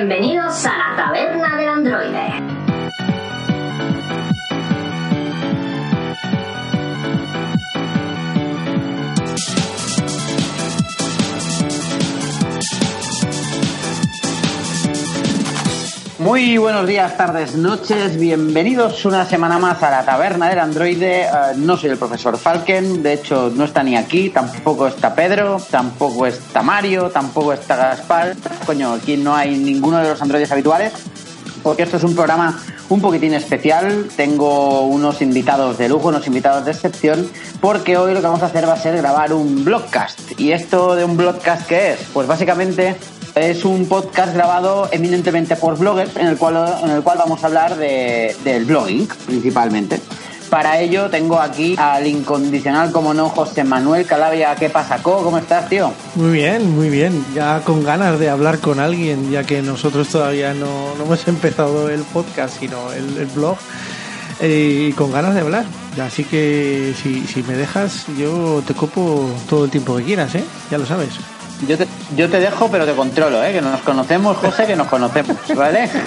Bienvenidos a la taberna Muy buenos días, tardes, noches. Bienvenidos una semana más a la taberna del androide. Eh, no soy el profesor Falken, de hecho no está ni aquí, tampoco está Pedro, tampoco está Mario, tampoco está Gaspar. Coño, aquí no hay ninguno de los androides habituales, porque esto es un programa un poquitín especial. Tengo unos invitados de lujo, unos invitados de excepción, porque hoy lo que vamos a hacer va a ser grabar un blogcast. ¿Y esto de un blogcast qué es? Pues básicamente es un podcast grabado eminentemente por bloggers en el cual, en el cual vamos a hablar de, del blogging principalmente. Para ello tengo aquí al incondicional, como no, José Manuel Calabria. ¿Qué pasa, Co? ¿Cómo estás, tío? Muy bien, muy bien. Ya con ganas de hablar con alguien, ya que nosotros todavía no, no hemos empezado el podcast, sino el, el blog. eh, Y con ganas de hablar. Así que si, si me dejas, yo te copo todo el tiempo que quieras, ¿eh? Ya lo sabes. Yo te, yo te dejo, pero te controlo, ¿eh? Que nos conocemos, José, que nos conocemos, ¿vale?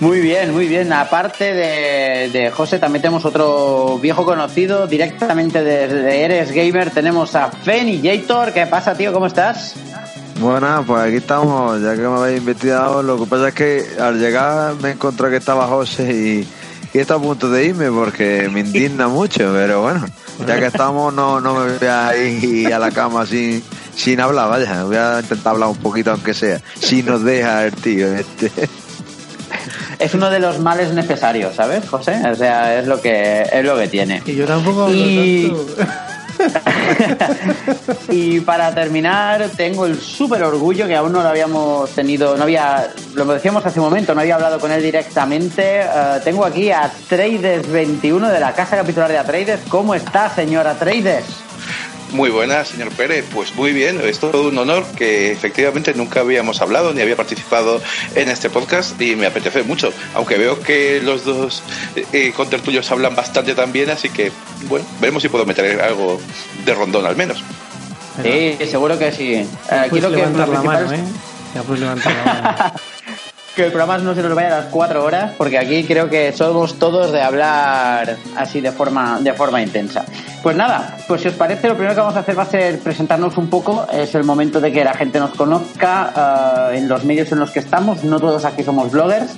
Muy bien, muy bien. Aparte de, de, José, también tenemos otro viejo conocido directamente desde Eres Gamer. Tenemos a Fenillator. ¿Qué pasa, tío? ¿Cómo estás? Buenas, pues aquí estamos, ya que me habéis investigado. Lo que pasa es que al llegar me encontré que estaba José y, y está a punto de irme porque me indigna mucho, pero bueno, ya que estamos, no, no me voy a ir a la cama sin, sin hablar, vaya. Voy a intentar hablar un poquito, aunque sea. Si nos deja el tío este. Es uno de los males necesarios, ¿sabes, José? O sea, es lo que, es lo que tiene. Y yo tampoco hablo Y- tanto. y para terminar, tengo el súper orgullo que aún no lo habíamos tenido, no había, lo decíamos hace un momento, no había hablado con él directamente. Eh, tengo aquí a Trades21 de la Casa Capitular de Atreides. ¿Cómo está, señora Atreides? Muy buena, señor Pérez. Pues muy bien, es todo un honor que efectivamente nunca habíamos hablado ni había participado en este podcast y me apetece mucho. Aunque veo que los dos eh, contertulios hablan bastante también, así que bueno, veremos si puedo meter algo de rondón al menos. Sí, seguro que sí. Eh, aquí lo que levantar la mano, ¿eh? Ya puedes levantar la mano. Que el programa no se nos vaya a las cuatro horas, porque aquí creo que somos todos de hablar así de forma, de forma intensa. Pues nada, pues si os parece, lo primero que vamos a hacer va a ser presentarnos un poco. Es el momento de que la gente nos conozca eh, en los medios en los que estamos. No todos aquí somos bloggers,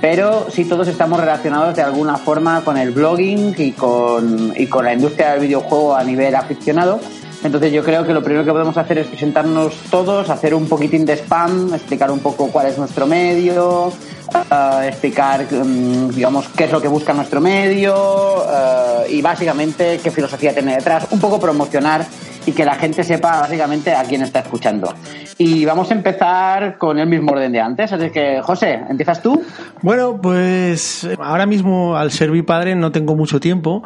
pero sí todos estamos relacionados de alguna forma con el blogging y con, y con la industria del videojuego a nivel aficionado. Entonces yo creo que lo primero que podemos hacer es presentarnos todos, hacer un poquitín de spam, explicar un poco cuál es nuestro medio, eh, explicar, mm, digamos, qué es lo que busca nuestro medio eh, y básicamente qué filosofía tiene detrás, un poco promocionar y que la gente sepa básicamente a quién está escuchando. Y vamos a empezar con el mismo orden de antes, así que José, ¿empiezas tú? Bueno, pues ahora mismo al ser mi padre no tengo mucho tiempo,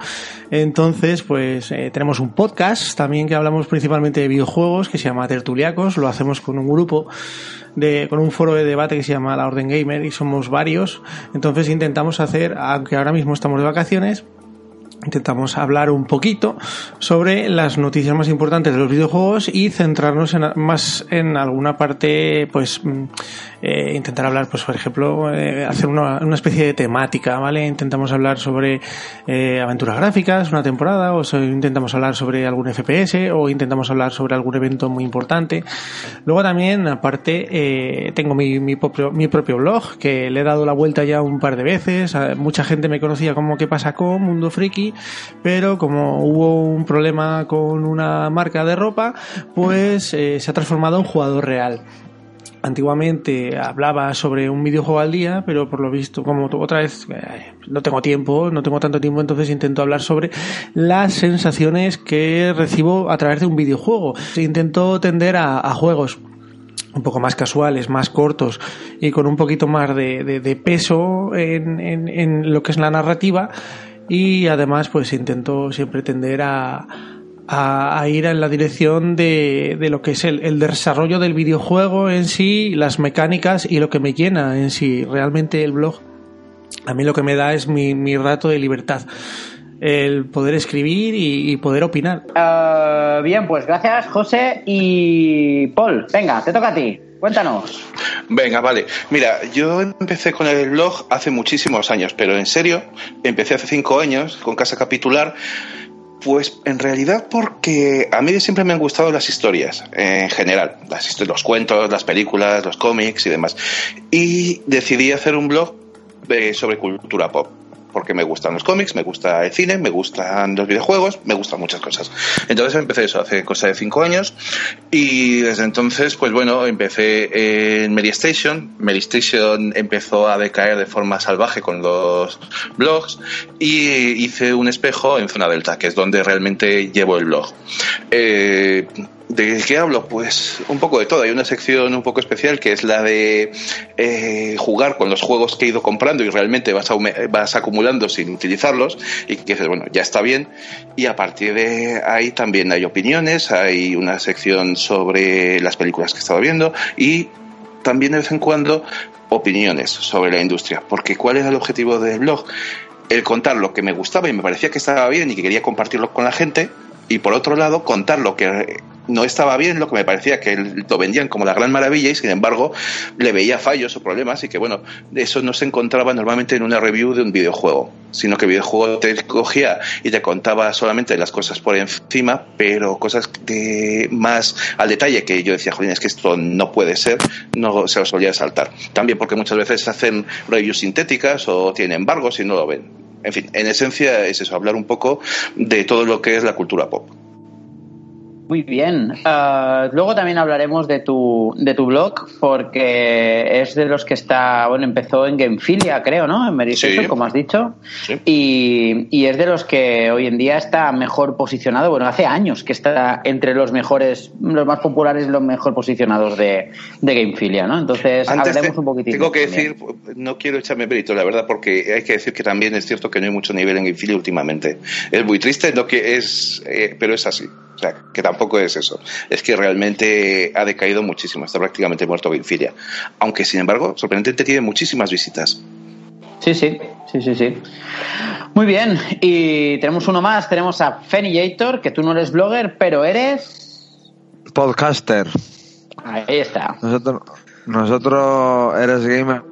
entonces pues eh, tenemos un podcast también que hablamos principalmente de videojuegos que se llama Tertuliacos, lo hacemos con un grupo de, con un foro de debate que se llama La Orden Gamer y somos varios, entonces intentamos hacer, aunque ahora mismo estamos de vacaciones, intentamos hablar un poquito sobre las noticias más importantes de los videojuegos y centrarnos en, más en alguna parte, pues mm, eh, intentar hablar, pues por ejemplo, eh, hacer una, una especie de temática, ¿vale? Intentamos hablar sobre eh, aventuras gráficas, una temporada, o so- intentamos hablar sobre algún FPS, o intentamos hablar sobre algún evento muy importante. Luego también, aparte, eh, tengo mi, mi, propio, mi propio blog, que le he dado la vuelta ya un par de veces. A- Mucha gente me conocía como ¿Qué pasa con Mundo Friki? Pero como hubo un problema con una marca de ropa, pues eh, se ha transformado en jugador real. Antiguamente hablaba sobre un videojuego al día, pero por lo visto, como otra vez eh, no tengo tiempo, no tengo tanto tiempo, entonces intento hablar sobre las sensaciones que recibo a través de un videojuego. Intento tender a, juegos un poco más casuales, más cortos y con un poquito más de, peso en lo que es la narrativa y además pues intento siempre tender a, a, ir en la dirección de, de lo que es el, el desarrollo del videojuego en sí, las mecánicas y lo que me llena en sí. Realmente el blog a mí lo que me da es mi, mi rato de libertad. El poder escribir y, y poder opinar. Eh, bien, pues gracias, José y Paul. Venga, te toca a ti. Cuéntanos. Venga, vale. Mira, yo empecé con el blog hace muchísimos años, pero en serio, empecé hace cinco años con Casa Capitular. Pues en realidad porque a mí siempre me han gustado las historias en general, las, los cuentos, las películas, los cómics y demás. Y decidí hacer un blog de- sobre cultura pop. Porque me gustan los cómics, me gusta el cine, me gustan los videojuegos, me gustan muchas cosas. Entonces empecé eso hace cosa de cinco años y desde entonces, pues bueno, empecé en Medistation. Medistation empezó a decaer de forma salvaje con los blogs y hice un espejo en Zona Delta, que es donde realmente llevo el blog. Eh, ¿De qué hablo? Pues un poco de todo. Hay una sección un poco especial que es la de eh, jugar con los juegos que he ido comprando y realmente vas, vas acumulando sin utilizarlos y que dices, bueno, ya está bien. Y a partir de ahí también hay opiniones, hay una sección sobre las películas que he estado viendo y también de vez en cuando opiniones sobre la industria. Porque ¿cuál era el objetivo del blog? El contar lo que me gustaba y me parecía que estaba bien y que quería compartirlo con la gente. Y por otro lado, contar lo que no estaba bien, lo que me parecía que lo vendían como la gran maravilla y sin embargo le veía fallos o problemas y que bueno, eso no se encontraba normalmente en una review de un videojuego, sino que el videojuego te cogía y te contaba solamente las cosas por encima, pero cosas de más al detalle que yo decía, joder, es que esto no puede ser, no se lo solía saltar. También porque muchas veces hacen reviews sintéticas o tienen embargos y no lo ven. En fin, en esencia es eso, hablar un poco de todo lo que es la cultura pop. Muy bien. Ah, luego también hablaremos de tu, de tu blog, porque es de los que está, bueno, empezó en Gamefilia, creo, ¿no? En Medistation, Sí. como has dicho. Sí. Y, y es de los que hoy en día está mejor posicionado. Bueno, hace años que está entre los mejores, los más populares y los mejor posicionados de, de Gamefilia, ¿no? Entonces, Antes hablaremos de- un poquitín. Tengo que también. decir, no quiero echarme mérito, la verdad, porque hay que decir que también es cierto que no hay mucho nivel en Gamefilia últimamente. Es muy triste, lo que es, eh, pero es así. O sea, que tampoco es eso. Es que realmente ha decaído muchísimo. Está prácticamente muerto Gamefilia. Aunque, sin embargo, sorprendentemente tiene muchísimas visitas. Sí, sí, sí, sí, sí. Muy bien, y tenemos uno más, tenemos a Fenillator, que tú no eres blogger, pero eres... Podcaster. Ahí está. Nosotros, nosotros eres gamer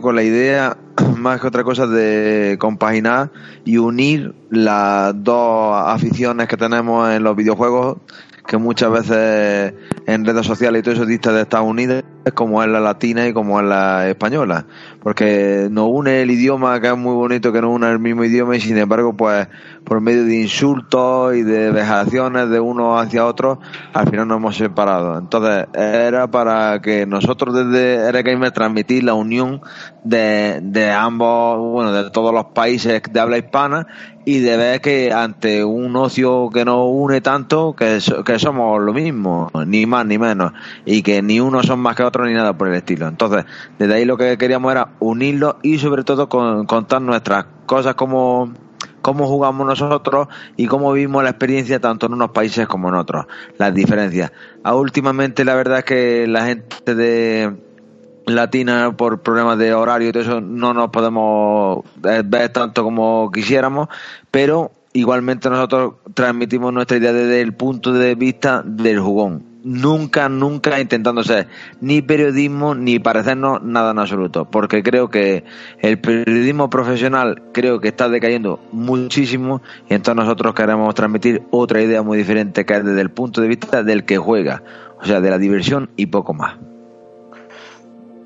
con la idea más que otra cosa de compaginar y unir las dos aficiones que tenemos en los videojuegos que muchas veces en redes sociales y todo eso dista de Estados Unidos como es la latina y como es la española porque nos une el idioma que es muy bonito que nos une el mismo idioma y sin embargo pues por medio de insultos y de vejaciones de uno hacia otro al final nos hemos separado. Entonces era para que nosotros desde Gamer transmitir la unión de, de ambos bueno de todos los países de habla hispana y de ver que ante un ocio que nos une tanto que, so- que somos lo mismo ni más ni menos y que ni unos son más que otros ni nada por el estilo entonces desde ahí lo que queríamos era unirlos y sobre todo con- contar nuestras cosas como cómo jugamos nosotros y cómo vimos la experiencia tanto en unos países como en otros, las diferencias. Ah, últimamente la verdad es que la gente de latina por problemas de horario y todo eso no nos podemos eh, ver tanto como quisiéramos, pero igualmente nosotros transmitimos nuestra idea desde el punto de vista del jugón. Nunca, nunca intentando ser ni periodismo ni parecernos nada en absoluto, porque creo que el periodismo profesional creo que está decayendo muchísimo y entonces nosotros queremos transmitir otra idea muy diferente que es desde el punto de vista del que juega, o sea, de la diversión y poco más.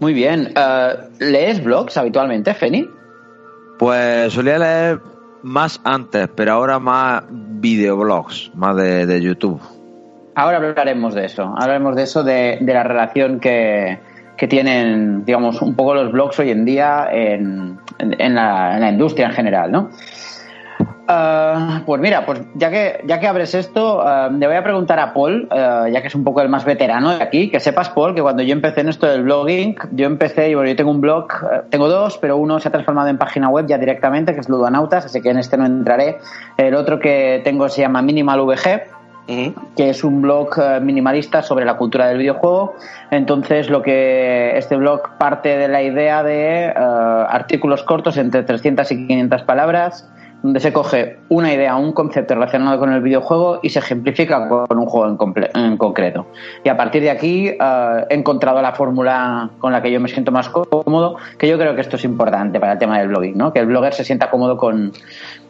Muy bien. Eh, ¿Lees blogs habitualmente, Feni? Pues solía leer más antes, pero ahora más videoblogs, más de, de YouTube. Ahora hablaremos de eso. Hablaremos de eso, de, de la relación que, que tienen, digamos, un poco los blogs hoy en día en, en- en la, en la industria en general, ¿no? Ah, pues mira, pues ya que, ya que abres esto, ah, le voy a preguntar a Paul, ah, ya que es un poco el más veterano de aquí, que sepas, Paul, que cuando yo empecé en esto del blogging, yo empecé, y bueno, yo tengo un blog, tengo dos, pero uno se ha transformado en página web ya directamente, que es Ludoanautas, así que en este no entraré. El otro que tengo se llama Minimal VG, que es un blog minimalista sobre la cultura del videojuego. Entonces, lo que este blog parte de la idea de artículos cortos entre 300 y 500 palabras donde se coge una idea, un concepto relacionado con el videojuego y se ejemplifica con un juego en, en concreto. Y a partir de aquí eh, he encontrado la fórmula con la que yo me siento más cómodo, que yo creo que esto es importante para el tema del blogging, ¿no? que el blogger se sienta cómodo con,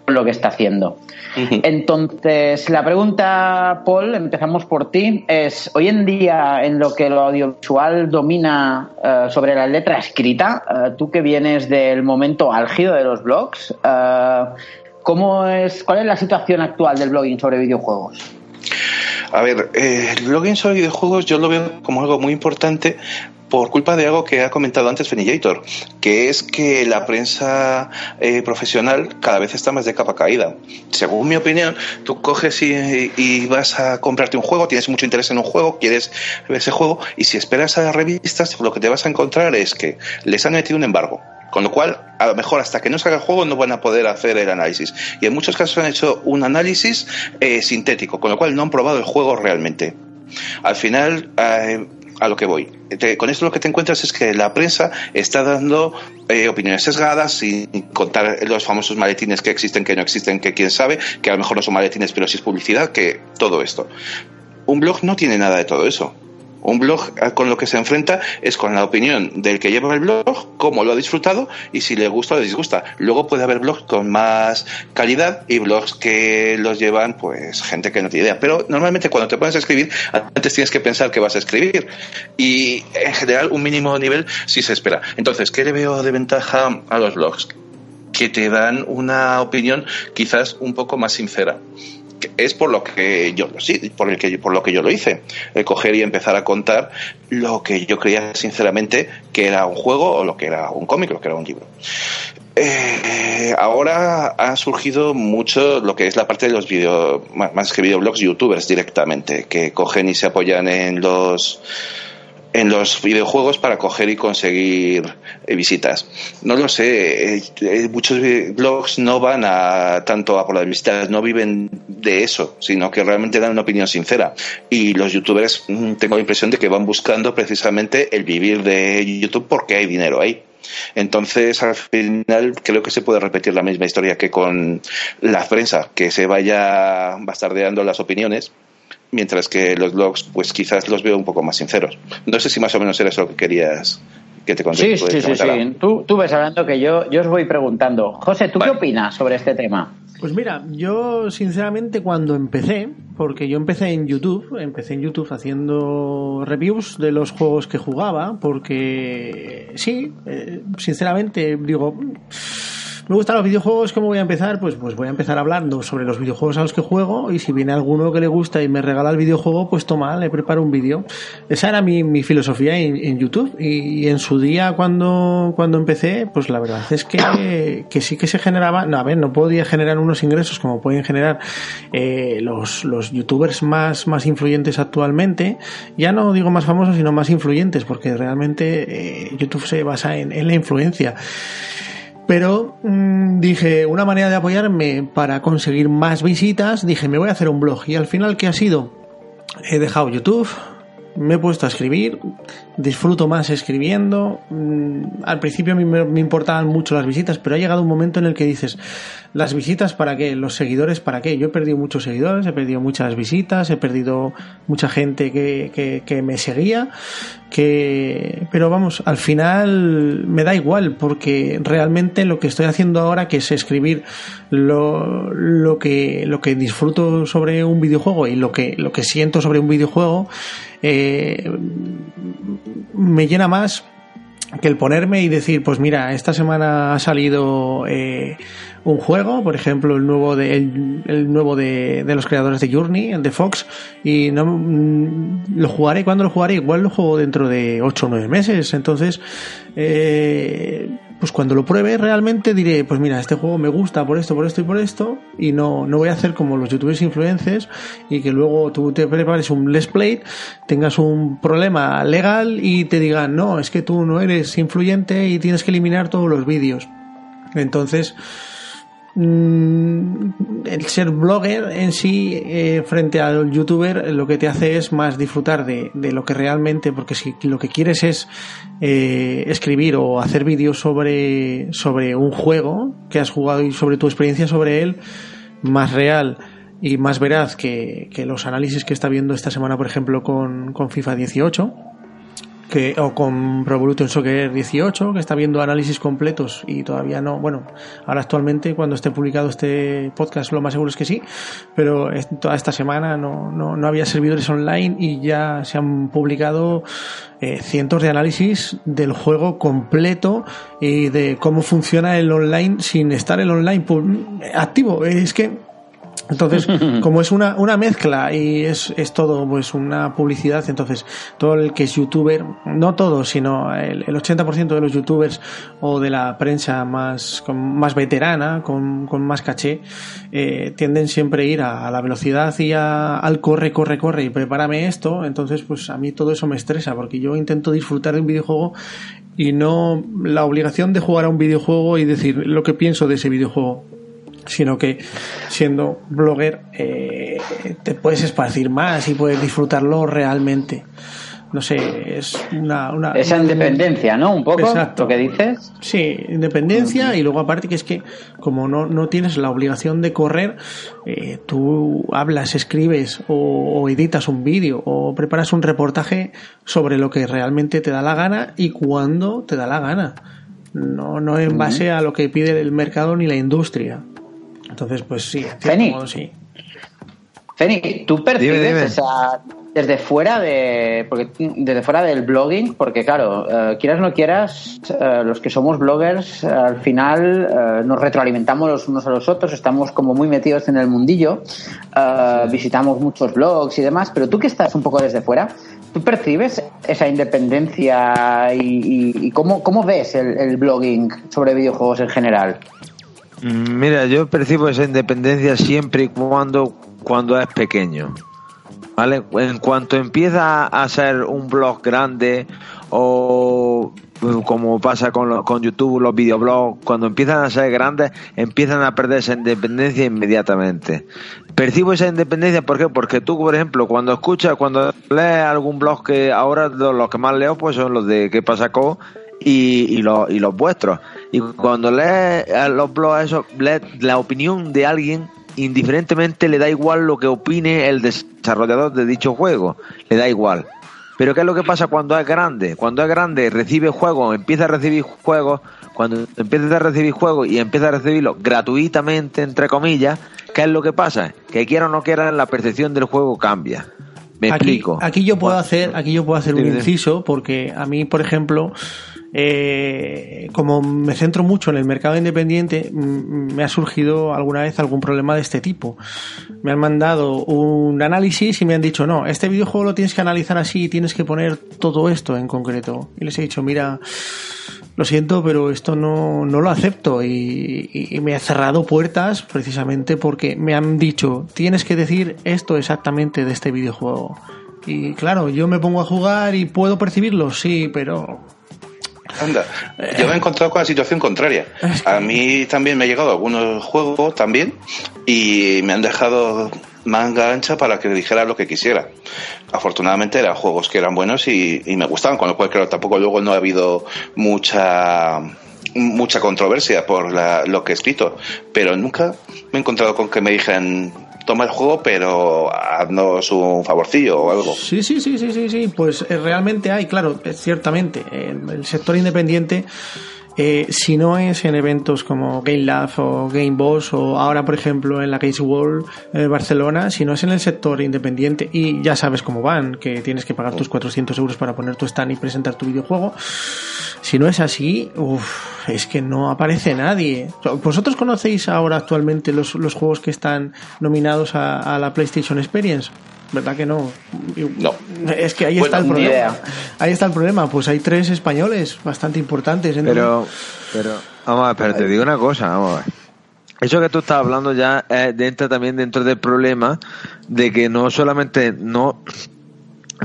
con lo que está haciendo. Entonces, la pregunta, Paul, empezamos por ti, es, hoy en día en lo que lo audiovisual domina eh, sobre la letra escrita, eh, tú que vienes del momento álgido de los blogs, ¿cómo es, ¿cuál es la situación actual del blogging sobre videojuegos? A ver, el blogging sobre videojuegos yo lo veo como algo muy importante por culpa de algo que ha comentado antes Fenillator, que es que la prensa eh, profesional cada vez está más de capa caída. Según mi opinión, tú coges y, vas a comprarte un juego, tienes mucho interés en un juego, quieres ver ese juego, y si esperas a las revistas, lo que te vas a encontrar es que les han metido un embargo. Con lo cual, a lo mejor hasta que no salga el juego no van a poder hacer el análisis. Y en muchos casos han hecho un análisis eh, sintético, con lo cual no han probado el juego realmente. Al final, eh, a lo que voy. con esto lo que te encuentras es que la prensa está dando eh, opiniones sesgadas sin contar los famosos maletines que existen, que no existen, que quién sabe, que a lo mejor no son maletines, pero sí es publicidad, que todo esto. Un blog no tiene nada de todo eso. Un blog ah, con lo que se enfrenta es con la opinión del que lleva el blog, cómo lo ha disfrutado y si le gusta o le disgusta. Luego puede haber blogs con más calidad y blogs que los llevan pues gente que no tiene idea. Pero normalmente cuando te pones a escribir, antes tienes que pensar que vas a escribir y en general un mínimo nivel sí se espera. Entonces, ¿qué le veo de ventaja a los blogs? Que te dan una opinión quizás un poco más sincera es por lo que yo sí, por el que por lo que yo lo hice, el coger y empezar a contar lo que yo creía sinceramente que era un juego o lo que era un cómic, lo que era un libro. Eh, ahora ha surgido mucho lo que es la parte de los videos, más que videoblogs, youtubers directamente, que cogen y se apoyan en los en los videojuegos para coger y conseguir eh, visitas. No lo sé, eh, eh, muchos blogs no van a tanto a por las visitas, no viven de eso, sino que realmente dan una opinión sincera. Y los youtubers mm, tengo la impresión de que van buscando precisamente el vivir de YouTube porque hay dinero ahí. Entonces, al final, creo que se puede repetir la misma historia que con la prensa, que se vaya bastardeando las opiniones mientras que los blogs, pues quizás los veo un poco más sinceros. No sé si más o menos era eso lo que querías que te conté. Sí, sí, sí, sí. Tú, tú ves hablando que yo, yo os voy preguntando. José, ¿tú qué opinas sobre este tema? Pues mira, yo sinceramente cuando empecé, porque yo empecé en YouTube, empecé en YouTube haciendo reviews de los juegos que jugaba, porque sí, eh, sinceramente digo me gustan los videojuegos, ¿cómo voy a empezar? Pues, pues voy a empezar hablando sobre los videojuegos a los que juego y si viene alguno que le gusta y me regala el videojuego, pues toma, le preparo un vídeo. Esa era mi, mi filosofía en, YouTube y, en su día cuando, cuando empecé, pues la verdad es que, que sí que se generaba, no, a ver, no podía generar unos ingresos como pueden generar eh, los, los youtubers más, más influyentes actualmente. Ya no digo más famosos, sino más influyentes, porque realmente eh, YouTube se basa en, en la influencia. Pero mm, dije, una manera de apoyarme para conseguir más visitas, dije, me voy a hacer un blog. Y al final, ¿qué ha sido? He dejado YouTube, me he puesto a escribir, disfruto más escribiendo. Mm, al principio me, me, importaban mucho las visitas, pero ha llegado un momento en el que dices, las visitas para qué, los seguidores para qué. Yo he perdido muchos seguidores, he perdido muchas visitas, he perdido mucha gente que, que, me seguía, que... pero vamos, al final me da igual, porque realmente lo que estoy haciendo ahora, que es escribir lo, lo, que, lo que disfruto sobre un videojuego y lo que, lo que siento sobre un videojuego, eh, me llena más que el ponerme y decir, pues mira, esta semana ha salido eh, un juego, por ejemplo, el nuevo de, el, nuevo de, los creadores de Journey, el de Fox, y no mm, lo jugaré, cuando lo jugaré? Igual lo juego dentro de 8 o 9 meses. Entonces, eh, pues cuando lo pruebe realmente diré, pues mira, este juego me gusta por esto, por esto y por esto, y no, no voy a hacer como los youtubers influencers y que luego tú te prepares un let's play, tengas un problema legal y te digan, no, es que tú no eres influyente y tienes que eliminar todos los vídeos. Entonces, el ser blogger en sí eh, frente al youtuber lo que te hace es más disfrutar de, de lo que realmente, porque si lo que quieres es eh, escribir o hacer vídeos sobre, sobre un juego que has jugado y sobre tu experiencia sobre él, más real y más veraz que, que los análisis que está viendo esta semana, por ejemplo, con, con FIFA 18 que, o con Pro Evolution Soccer 18, que está viendo análisis completos y todavía no, bueno, ahora actualmente cuando esté publicado este podcast lo más seguro es que sí, pero toda esta semana no, no, no había servidores online y ya se han publicado eh, cientos de análisis del juego completo y de cómo funciona el online sin estar el online activo. Es que entonces, como es una, una mezcla y es, es todo pues una publicidad, entonces todo el que es youtuber, no todo, sino el, el 80% de los youtubers o de la prensa más, con, más veterana, con, con más caché, eh, tienden siempre a ir a, a la velocidad y a- al corre, corre, corre y prepárame esto. Entonces, pues a mí todo eso me estresa porque yo intento disfrutar de un videojuego y no la obligación de jugar a un videojuego y decir lo que pienso de ese videojuego sino que siendo blogger eh, te puedes esparcir más y puedes disfrutarlo realmente. No sé, es una... una Esa independencia, ¿no? Un poco, Exacto. lo que dices. Sí, independencia y luego aparte que es que como no, no tienes la obligación de correr, eh, tú hablas, escribes o, o editas un vídeo o preparas un reportaje sobre lo que realmente te da la gana y cuando te da la gana. No, no en base a lo que pide el mercado ni la industria. Entonces, pues sí, Feni. modo, sí. Feni, tú percibes Dime, dime. esa desde fuera de porque desde fuera del blogging, porque claro, eh, quieras o no quieras, eh, los que somos bloggers eh, al final eh, nos retroalimentamos los unos a los otros, estamos como muy metidos en el mundillo, eh, visitamos muchos blogs y demás, pero tú que estás un poco desde fuera, ¿tú percibes esa independencia y, y- y cómo, cómo ves el, el blogging sobre videojuegos en general? Mm, Mira, yo percibo esa independencia siempre y cuando, cuando es pequeño. ¿Vale? En cuanto empieza a ser un blog grande o eh, como pasa con, con YouTube, los videoblogs, cuando empiezan a ser grandes, empiezan a perder esa independencia inmediatamente. Percibo esa independencia, ¿por qué? Porque tú, por ejemplo, cuando escuchas, cuando lees algún blog que ahora lo- los que más leo, pues son los de ¿Qué pasa co? y, y, y los vuestros. Y cuando lees a los blogs esos, lees la opinión de alguien, indiferentemente le da igual lo que opine el desarrollador de dicho juego, le da igual. Pero ¿qué es lo que pasa cuando es grande? Cuando es grande recibe juegos, empieza a recibir juegos, cuando empieza a recibir juegos y empieza a recibirlos gratuitamente, entre comillas, ¿qué es lo que pasa? Que quiera o no quiera, la percepción del juego cambia. Me aquí, explico. Aquí yo puedo hacer, aquí yo puedo hacer un inciso porque a mí, por ejemplo, eh, como me centro mucho en el mercado independiente, me ha surgido alguna vez algún problema de este tipo. Me han mandado un análisis y me han dicho, no, este videojuego lo tienes que analizar así y tienes que poner todo esto en concreto. Y les he dicho, mira, lo siento, pero esto no, no lo acepto y, y- y me ha cerrado puertas precisamente porque me han dicho, tienes que decir esto exactamente de este videojuego. Y claro, yo me pongo a jugar y puedo percibirlo, sí, pero Anda, yo me he encontrado con la situación contraria. A mí también me han llegado algunos juegos también y me han dejado manga ancha para que dijera lo que quisiera. Afortunadamente eran juegos que eran buenos y, y me gustaban, con lo cual creo tampoco luego no ha habido mucha mucha controversia por la- lo que he escrito, pero nunca me he encontrado con que me dijeran toma el juego pero haznos un favorcillo o algo. Sí, sí, sí, sí, sí, sí. Pues eh, realmente hay, claro, eh, ciertamente. El, el sector independiente, eh, si no es en eventos como Game Lab o Game Boss o ahora, por ejemplo, en la Case World eh, Barcelona, si no es en el sector independiente y ya sabes cómo van, que tienes que pagar tus 400 euros para poner tu stand y presentar tu videojuego. Si no es así, uf, es que no aparece nadie. ¿Vosotros conocéis ahora actualmente los, los juegos que están nominados a, a la PlayStation Experience? ¿Verdad que no? No. Es que ahí Bueno, está el problema. idea. Ahí está el problema. Pues hay tres españoles bastante importantes. entonces- Pero, pero, vamos a ver, pero te digo una cosa, vamos a ver. Eso que tú estás hablando ya eh, entra también dentro del problema de que no solamente no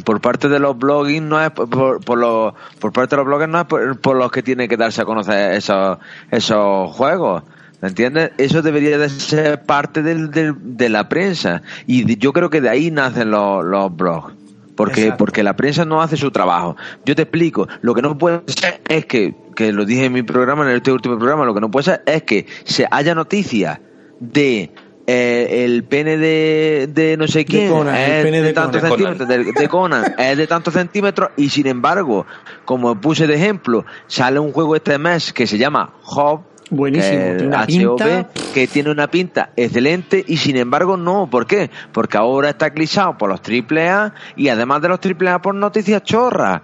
por parte de los blogging no es por, por, por los por parte de los bloggers no es por, por los que tienen que darse a conocer esos esos juegos ¿Entiendes? Eso debería de ser parte del, del- de la prensa. Y de- yo creo que de ahí nacen los, los blogs. Porque, Exacto. porque la prensa no hace su trabajo. Yo te explico. Lo que no puede ser es que, que lo dije en mi programa, en este último programa, lo que no puede ser es que se haya noticias de eh, el pene de, de no sé quién Conan, el es pene de tantos Conan. centímetros de, de Conan es de tantos centímetros y sin embargo como puse de ejemplo sale un juego este mes que se llama Hop Buenísimo, que tiene una HOV, pinta. que tiene una pinta excelente y sin embargo no, ¿por qué? Porque ahora está eclipsado por los AAA y además de los AAA por noticias chorras.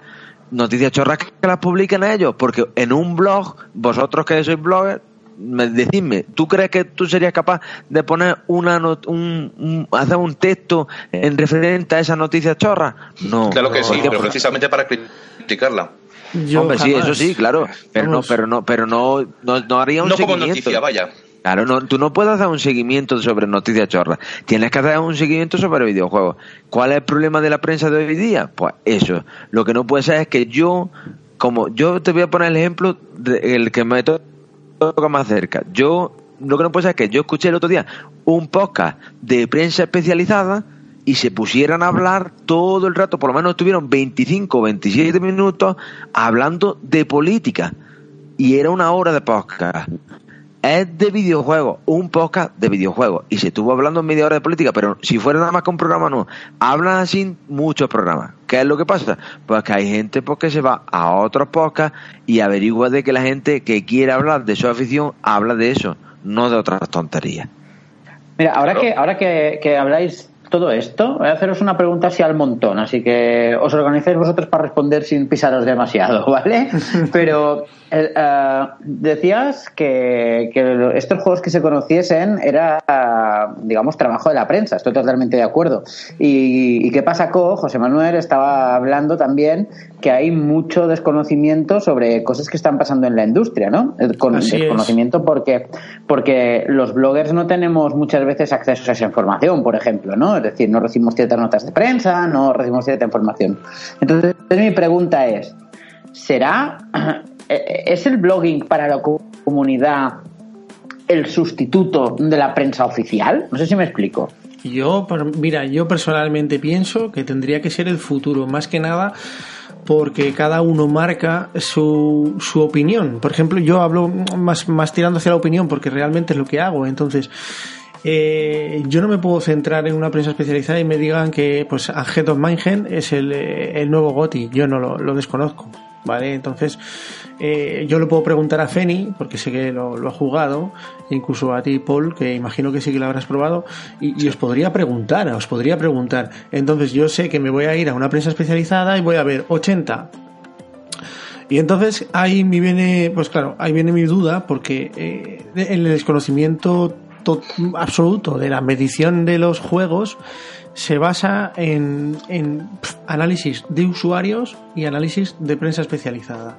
Noticias chorras que las publican ellos, porque en un blog, vosotros que sois bloggers, me, decidme, ¿tú crees que tú serías capaz de poner una not- un, un- hacer un texto en referente a esas noticias chorras? No. Claro que sí, pero precisamente para criticarla. Yo Hombre, sí, eso sí, claro, pero no, pero no, pero no, no, no haría un No como seguimiento. noticia, vaya. Claro, no, tú no puedes hacer un seguimiento sobre noticias chorras. Tienes que hacer un seguimiento sobre videojuegos. ¿Cuál es el problema de la prensa de hoy día? Pues eso. Lo que no puede ser es que yo, como yo te voy a poner el ejemplo del que me to- toca más cerca. Yo, lo que no puede ser es que yo escuché el otro día un podcast de prensa especializada y se pusieran a hablar todo el rato, por lo menos estuvieron 25 o 27 minutos hablando de política. Y era una hora de podcast es de videojuegos, un podcast de videojuegos. Y se estuvo hablando en media hora de política, pero si fuera nada más que un programa, no. Hablan así muchos programas. ¿Qué es lo que pasa? Pues que hay gente pues, que se va a otros podcasts y averigua de que la gente que quiere hablar de su afición habla de eso, no de otras tonterías. Mira, ahora Claro. que ahora que, que habláis todo esto, voy a haceros una pregunta así al montón, así que os organizáis vosotros para responder sin pisaros demasiado, ¿vale? Pero eh, eh, decías que, que estos juegos que se conociesen era, digamos, trabajo de la prensa, estoy totalmente de acuerdo. ¿Y, y qué pasa con José Manuel? Estaba hablando también que hay mucho desconocimiento sobre cosas que están pasando en la industria, ¿no? El con- Así es. desconocimiento porque porque los bloggers no tenemos muchas veces acceso a esa información, por ejemplo, ¿no? Es decir, no recibimos ciertas notas de prensa, no recibimos cierta información. Entonces, mi pregunta es, ¿será eh, es el blogging para la co- comunidad el sustituto de la prensa oficial? No sé si me explico. Yo, mira, yo personalmente pienso que tendría que ser el futuro, más que nada porque cada uno marca su, su opinión. Por ejemplo, yo hablo más, más tirando hacia la opinión porque realmente es lo que hago. Entonces, eh, yo no me puedo centrar en una prensa especializada y me digan que pues Angel of Mingen es el, eh, el nuevo GOTI. Yo no lo, lo desconozco. ¿Vale? Entonces, eh, yo le puedo preguntar a Feni, porque sé que lo, lo ha jugado, e incluso a ti, Paul, que imagino que sí que lo habrás probado, y, y os podría preguntar, os podría preguntar. Entonces, yo sé que me voy a ir a una prensa especializada y voy a ver 80. Y entonces ahí me viene, pues claro, ahí viene mi duda, porque eh, el desconocimiento to- absoluto de la medición de los juegos se basa en, análisis de usuarios y análisis de prensa especializada.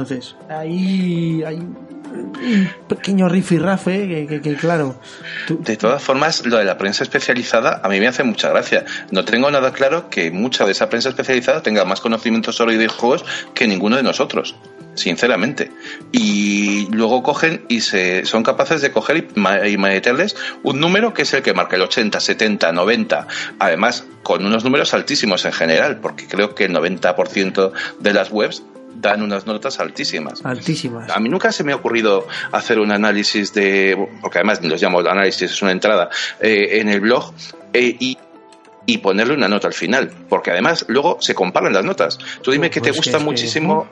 Entonces, ahí hay un pequeño rifirrafe que, que, que, claro. De todas formas, lo de la prensa especializada a mí me hace mucha gracia. No tengo nada claro que mucha de esa prensa especializada tenga más conocimiento sobre videojuegos que ninguno de nosotros, sinceramente. Y luego cogen y se son capaces de coger y, ma- y meterles un número que es el que marca el 80, 70, 90. Además, con unos números altísimos en general, porque creo que el 90% de las webs dan unas notas altísimas. altísimas. A mí nunca se me ha ocurrido hacer un análisis de, porque además los llamo análisis, es una entrada, eh, en el blog eh, y, y ponerle una nota al final, porque además luego se comparan las notas. Tú dime Uf, que te pues gusta que- muchísimo.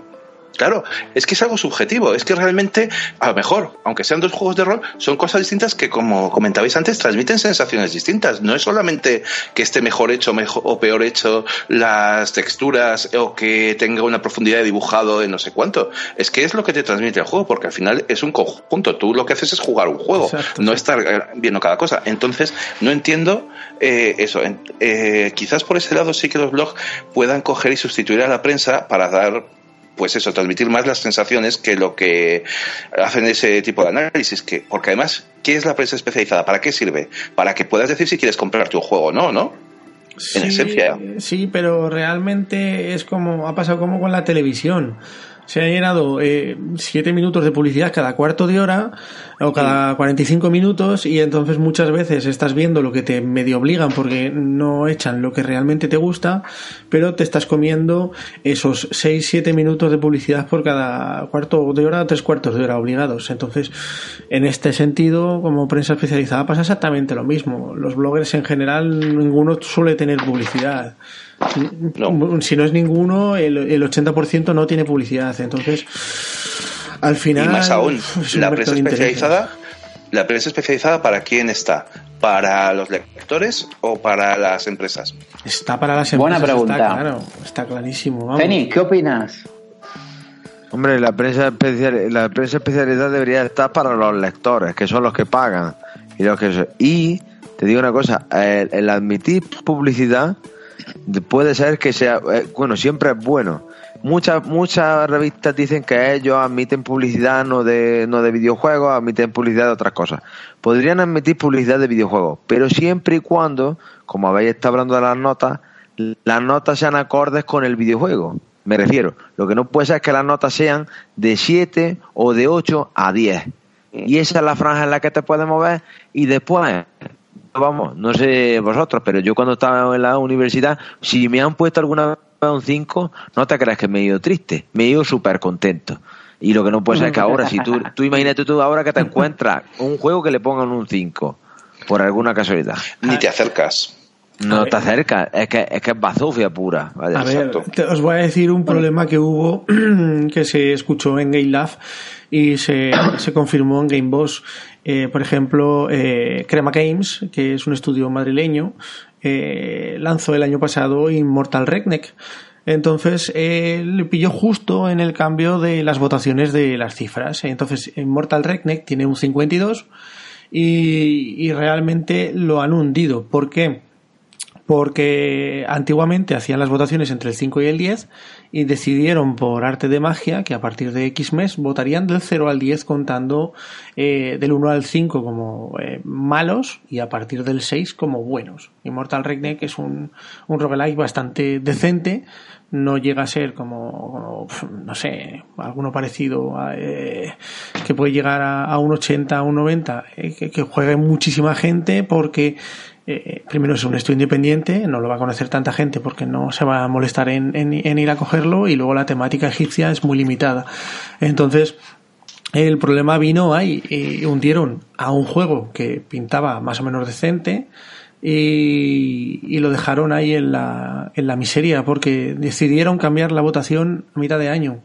Claro, es que es algo subjetivo, es que realmente, a lo mejor, aunque sean dos juegos de rol, son cosas distintas que, como comentabais antes, transmiten sensaciones distintas. No es solamente que esté mejor hecho mejor, o peor hecho las texturas o que tenga una profundidad de dibujado de no sé cuánto. Es que es lo que te transmite el juego, porque al final es un conjunto. Tú lo que haces es jugar un juego, Exacto, no estar eh, viendo cada cosa. Entonces, no entiendo eh, eso. Eh, quizás por ese lado sí que los blogs puedan coger y sustituir a la prensa para dar pues eso, transmitir más las sensaciones que lo que hacen ese tipo de análisis. Que, porque además, ¿qué es la prensa especializada? ¿Para qué sirve? Para que puedas decir si quieres comprarte un juego o no, ¿no? En esencia. Sí, pero realmente es como ha pasado como con la televisión. Se ha llenado eh, siete minutos de publicidad cada cuarto de hora o cada 45 minutos y entonces muchas veces estás viendo lo que te medio obligan porque no echan lo que realmente te gusta, pero te estás comiendo esos 6-7 minutos de publicidad por cada cuarto de hora o tres cuartos de hora obligados. Entonces, en este sentido, como prensa especializada pasa exactamente lo mismo. Los bloggers en general, ninguno suele tener publicidad. Si no es ninguno, el, el 80% no tiene publicidad. Entonces, al final. Y más aún, la prensa especializada, la prensa especializada para quién está? ¿Para los lectores o para las empresas? Está para las empresas. Buena pregunta. Está, claro, está clarísimo. Penny, ¿qué opinas? Hombre, la prensa especial, la prensa especializada debería estar para los lectores, que son los que pagan y los que y te digo una cosa, el, el admitir publicidad puede ser que sea, eh, bueno, siempre es bueno, muchas muchas revistas dicen que ellos admiten publicidad no de no de videojuegos, admiten publicidad de otras cosas. Podrían admitir publicidad de videojuegos, pero siempre y cuando, como habéis estado hablando de las notas, las notas sean acordes con el videojuego. Me refiero, lo que no puede ser es que las notas sean de 7 o de 8 a 10. Y esa es la franja en la que te puedes mover y después vamos, no sé vosotros, pero yo cuando estaba en la universidad, si me han puesto alguna vez un 5, no te creas que me he ido triste, me he ido súper contento. Y lo que no puede ser es que ahora, si tú, tú imagínate tú ahora que te encuentras un juego que le pongan un 5, por alguna casualidad. Ni te acercas. No te acercas, es que es, que es bazofia pura. Vaya. A ver, te- os voy a decir un problema que hubo, que se escuchó en Game Lab y se, se confirmó en Game Boss. Eh, por ejemplo, eh, Crema Games, que es un estudio madrileño, eh, lanzó el año pasado Immortal Redneck. Entonces, eh, le pilló justo en el cambio de las votaciones de las cifras. Entonces, Immortal Redneck tiene un 52 y, y realmente lo han hundido. ¿Por qué? porque antiguamente hacían las votaciones entre el 5 y el 10 y decidieron por arte de magia que a partir de X mes votarían del 0 al 10 contando eh, del 1 al 5 como eh, malos y a partir del 6 como buenos. Immortal Redneck es un, un roguelike bastante decente, no llega a ser como, no sé, alguno parecido a, eh, que puede llegar a, un 80, a un 90, eh, que juegue muchísima gente porque eh, primero es un estudio independiente, no lo va a conocer tanta gente porque no se va a molestar en ir a cogerlo y luego la temática egipcia es muy limitada. Entonces, el problema vino ahí, y hundieron a un juego que pintaba más o menos decente y, y lo dejaron ahí en la, en la miseria porque decidieron cambiar la votación a mitad de año.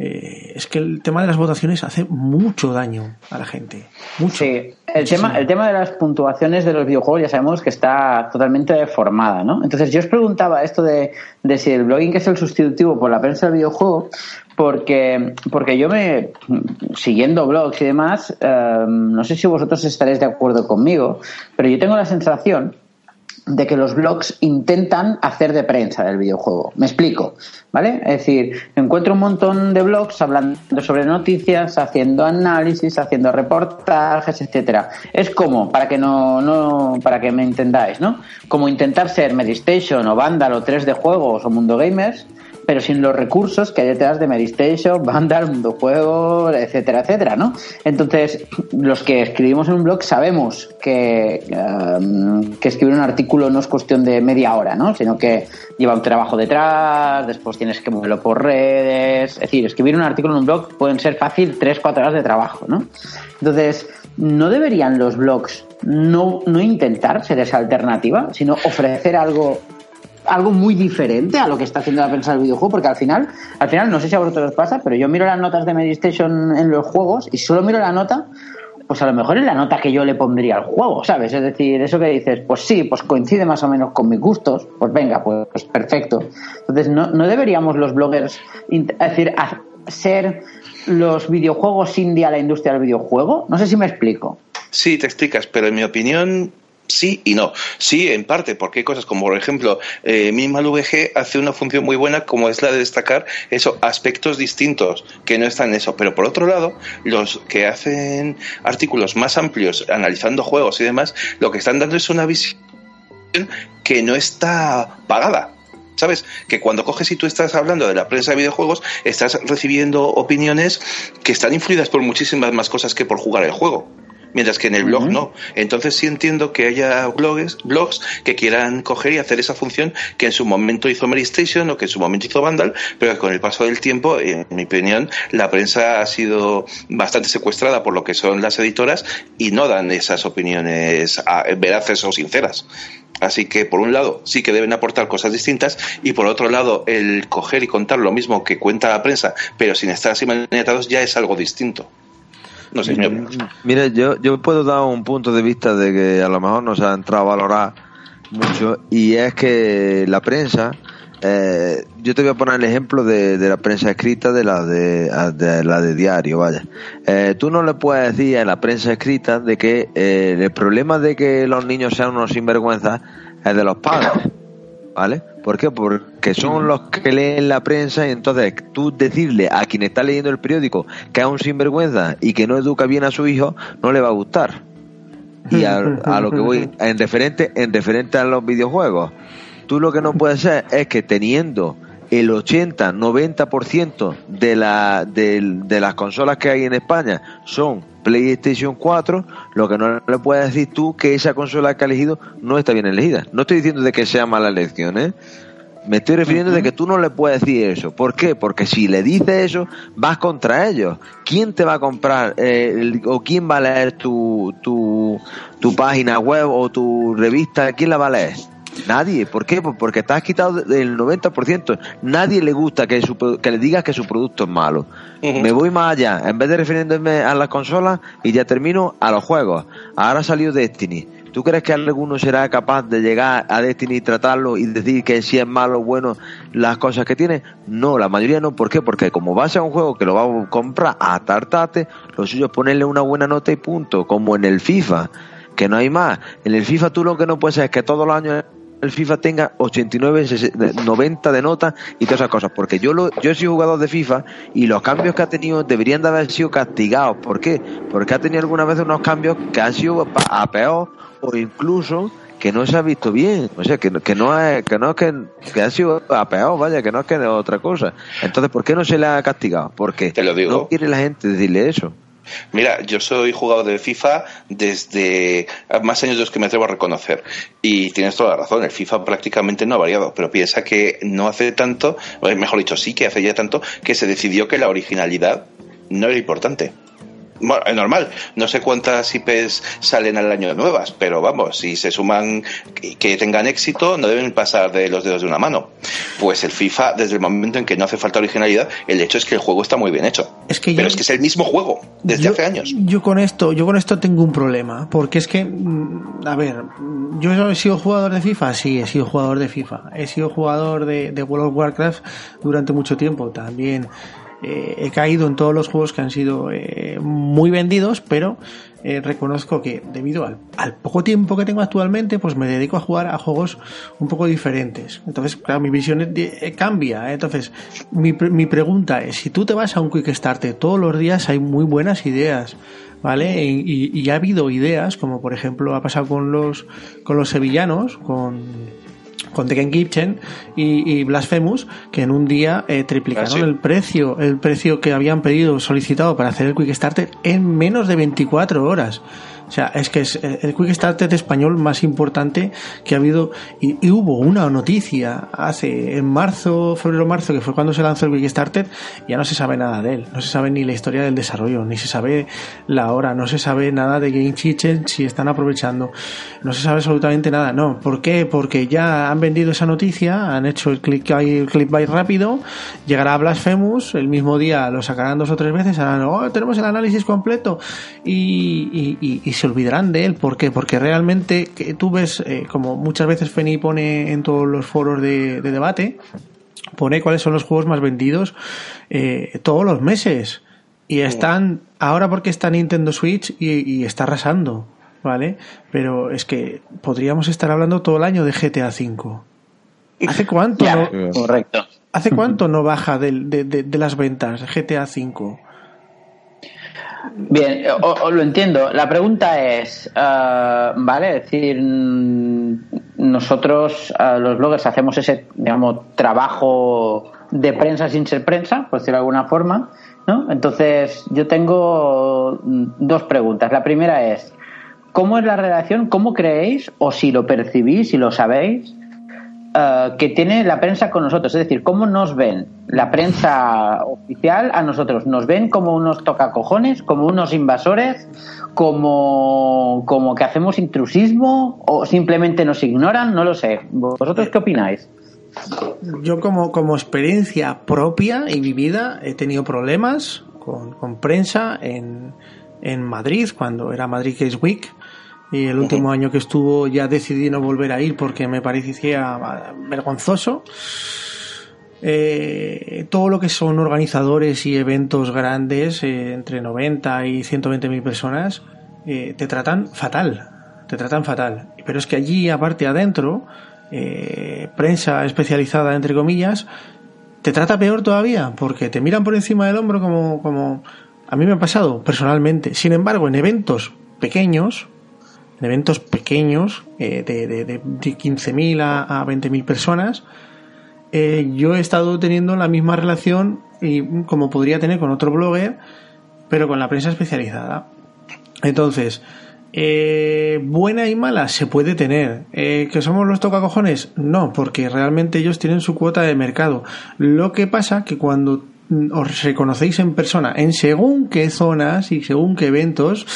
Eh, es que el tema de las votaciones hace mucho daño a la gente. Mucho. Sí, el Muchísimo. tema, el tema de las puntuaciones de los videojuegos ya sabemos que está totalmente deformada, ¿no? Entonces yo os preguntaba esto de, de si el blogging es el sustitutivo por la prensa del videojuego, porque, porque yo me, siguiendo blogs y demás, eh, no sé si vosotros estaréis de acuerdo conmigo, pero yo tengo la sensación de que los blogs intentan hacer de prensa del videojuego. Me explico, ¿vale? Es decir, encuentro un montón de blogs hablando sobre noticias, haciendo análisis, haciendo reportajes, etcétera. Es como, para que no, no, para que me entendáis, ¿no? Como intentar ser Medistation o Vandal o 3 de juegos o Mundo Gamers, pero sin los recursos que hay detrás de Medistation, Vandal, Mundo Juegos, etcétera, etcétera, ¿no? Entonces, los que escribimos en un blog sabemos que, um, que escribir un artículo no es cuestión de media hora, ¿no? Sino que lleva un trabajo detrás, después tienes que moverlo por redes. Es decir, escribir un artículo en un blog pueden ser fácil 3-4 horas de trabajo, ¿no? Entonces, ¿no deberían los blogs no, no intentar ser esa alternativa, sino ofrecer algo algo muy diferente a lo que está haciendo la prensa del videojuego, porque al final, al final, no sé si a vosotros os pasa, pero yo miro las notas de Medistation en los juegos y solo miro la nota, pues a lo mejor es la nota que yo le pondría al juego, ¿sabes? Es decir, eso que dices, pues sí, pues coincide más o menos con mis gustos, pues venga, pues, pues perfecto. Entonces, ¿no, no deberíamos los bloggers, es decir, ser los videojuegos indie a la industria del videojuego? No sé si me explico. Sí, te explicas, pero en mi opinión sí y no. Sí, en parte, porque hay cosas como, por ejemplo, eh, Minimal VG hace una función muy buena como es la de destacar eso, aspectos distintos que no están en eso. Pero por otro lado, los que hacen artículos más amplios analizando juegos y demás, lo que están dando es una visión que no está pagada. ¿Sabes? Que cuando coges y tú estás hablando de la prensa de videojuegos, estás recibiendo opiniones que están influidas por muchísimas más cosas que por jugar el juego mientras que en el blog no. Entonces sí entiendo que haya blogs, blogs que quieran coger y hacer esa función que en su momento hizo Mary Station o que en su momento hizo Vandal, pero que con el paso del tiempo, en mi opinión, la prensa ha sido bastante secuestrada por lo que son las editoras y no dan esas opiniones veraces o sinceras. Así que, por un lado, sí que deben aportar cosas distintas y, por otro lado, el coger y contar lo mismo que cuenta la prensa, pero sin estar así maniatados, ya es algo distinto. No sé, Mire, yo, yo puedo dar un punto de vista de que a lo mejor no se ha entrado a valorar mucho y es que la prensa, eh, yo te voy a poner el ejemplo de, la prensa escrita de la de, la de diario, vaya. Eh, tú no le puedes decir a la prensa escrita de que eh, el problema de que los niños sean unos sinvergüenzas es de los padres, ¿vale? ¿Por qué? Porque son los que leen la prensa y entonces tú decirle a quien está leyendo el periódico que es un sinvergüenza y que no educa bien a su hijo, no le va a gustar. Y a, lo que voy, en referente, en referente a los videojuegos, tú lo que no puedes ser es que teniendo el 80-90% de, la, de, de las consolas que hay en España son PlayStation 4, lo que no le puedes decir tú que esa consola que ha elegido no está bien elegida. No estoy diciendo de que sea mala elección, ¿eh? Me estoy refiriendo de que tú no le puedes decir eso. ¿Por qué? Porque si le dices eso, vas contra ellos. ¿Quién te va a comprar eh, o quién va a leer tu, tu, tu página web o tu revista? ¿Quién la va a leer? Nadie. ¿Por qué? Porque te has quitado el 90%. Nadie le gusta que, que le digas que su producto es malo. Me voy más allá. En vez de refiriéndome a las consolas, y ya termino, a los juegos. Ahora salió Destiny. ¿Tú crees que alguno será capaz de llegar a Destiny y tratarlo y decir que si es malo o bueno las cosas que tiene? No, la mayoría no. ¿Por qué? Porque como va a ser un juego que lo va a comprar a tartate, lo suyo es ponerle una buena nota y punto. Como en el FIFA, que no hay más. En el FIFA tú lo que no puedes hacer es que todos los años el FIFA tenga 89, 90 de nota y todas esas cosas. Porque yo lo, yo he sido jugador de FIFA y los cambios que ha tenido deberían de haber sido castigados. ¿Por qué? Porque ha tenido algunas veces unos cambios que han sido a peor o incluso que no se ha visto bien. O sea, que, que no es que, no es que, que ha sido a peor, vaya, que no es que de otra cosa. Entonces, ¿por qué no se le ha castigado? Porque Te lo digo. no quiere la gente decirle eso. Mira, yo soy jugador de FIFA desde más años de los que me atrevo a reconocer. Y tienes toda la razón, el FIFA prácticamente no ha variado, pero piensa que no hace tanto, mejor dicho, sí que hace ya tanto, que se decidió que la originalidad no era importante. Bueno, es normal. No sé cuántas IPs salen al año de nuevas, pero vamos, si se suman que tengan éxito, no deben pasar de los dedos de una mano. Pues el FIFA, desde el momento en que no hace falta originalidad, el hecho es que el juego está muy bien hecho. Es que pero es que es el mismo juego desde hace años. Yo con esto, yo con esto tengo un problema, porque es que, mm, a ver, yo he sido jugador de FIFA, sí, he sido jugador de FIFA, he sido jugador de, de World of Warcraft durante mucho tiempo también eh, he caído en todos los juegos que han sido eh, muy vendidos, pero eh, reconozco que debido al, poco tiempo que tengo actualmente, pues me dedico a jugar a juegos un poco diferentes. Entonces, claro, mi visión cambia. Entonces, mi, mi pregunta es, si tú te vas a un Quick Start todos los días hay muy buenas ideas. ¿Vale? Y, y, ha habido ideas, como por ejemplo ha pasado con los, con los sevillanos, con, con Tekken Kitchen y, y, Blasphemous, que en un día eh, triplicaron ah, el precio, el precio que habían pedido, solicitado para hacer el Quick Starter en menos de 24 horas. O sea, es que es el Quick Starter español más importante que ha habido. Y, hubo una noticia hace, en marzo, febrero-marzo, que fue cuando se lanzó el Quick Starter, ya no se sabe nada de él. No se sabe ni la historia del desarrollo, ni se sabe la hora, no se sabe nada de Game Kitchen, si están aprovechando. No se sabe absolutamente nada. No, ¿por qué? Porque ya han vendido esa noticia, han hecho el click el click by rápido, llegará a Blasphemous, el mismo día lo sacarán dos o tres veces, harán, oh, tenemos el análisis completo y, y, y se olvidarán de él. ¿Por qué? Porque realmente que tú ves, eh, como muchas veces Feni pone en todos los foros de, debate, pone cuáles son los juegos más vendidos eh, todos los meses. Y están, ahora porque está Nintendo Switch y, está arrasando, ¿vale? Pero es que podríamos estar hablando todo el año de GTA V. ¿Hace cuánto no? Correcto. ¿Hace cuánto no baja de, de, de las ventas GTA V? Bien, o, lo entiendo. La pregunta es, uh, ¿vale? Es decir, mm, nosotros, eh, los bloggers, hacemos ese, digamos, trabajo de prensa sin ser prensa, por decirlo de alguna forma, ¿no? Entonces, yo tengo mm, dos preguntas. La primera es, ¿cómo es la relación, cómo creéis, o si lo percibís, si lo sabéis, eh, que tiene la prensa con nosotros? Es decir, ¿cómo nos ven la prensa oficial a nosotros? ¿Nos ven como unos tocacojones, como unos invasores, como, como que hacemos intrusismo, o simplemente nos ignoran? No lo sé. ¿Vosotros qué opináis? Yo como, como experiencia propia y vivida he tenido problemas con, con prensa en, en Madrid, cuando era Madrid Case Week. Y el último año que estuvo ya decidí no volver a ir porque me parecía vergonzoso. Eh, todo lo que son organizadores y eventos grandes, eh, entre 90 y 120 mil personas, eh, te tratan fatal. Te tratan fatal. Pero es que allí, aparte adentro, eh, prensa especializada, entre comillas, te trata peor todavía, porque te miran por encima del hombro como, como a mí me ha pasado personalmente. Sin embargo, en eventos pequeños, en eventos pequeños, eh, de, de, de 15.000 a, a 20.000 personas, eh, yo he estado teniendo la misma relación y como podría tener con otro blogger, pero con la prensa especializada. Entonces, eh, buena y mala se puede tener. ¿Que somos los tocacojones? No, porque realmente ellos tienen su cuota de mercado. Lo que pasa que cuando mm, os reconocéis en persona en según qué zonas y según qué eventos,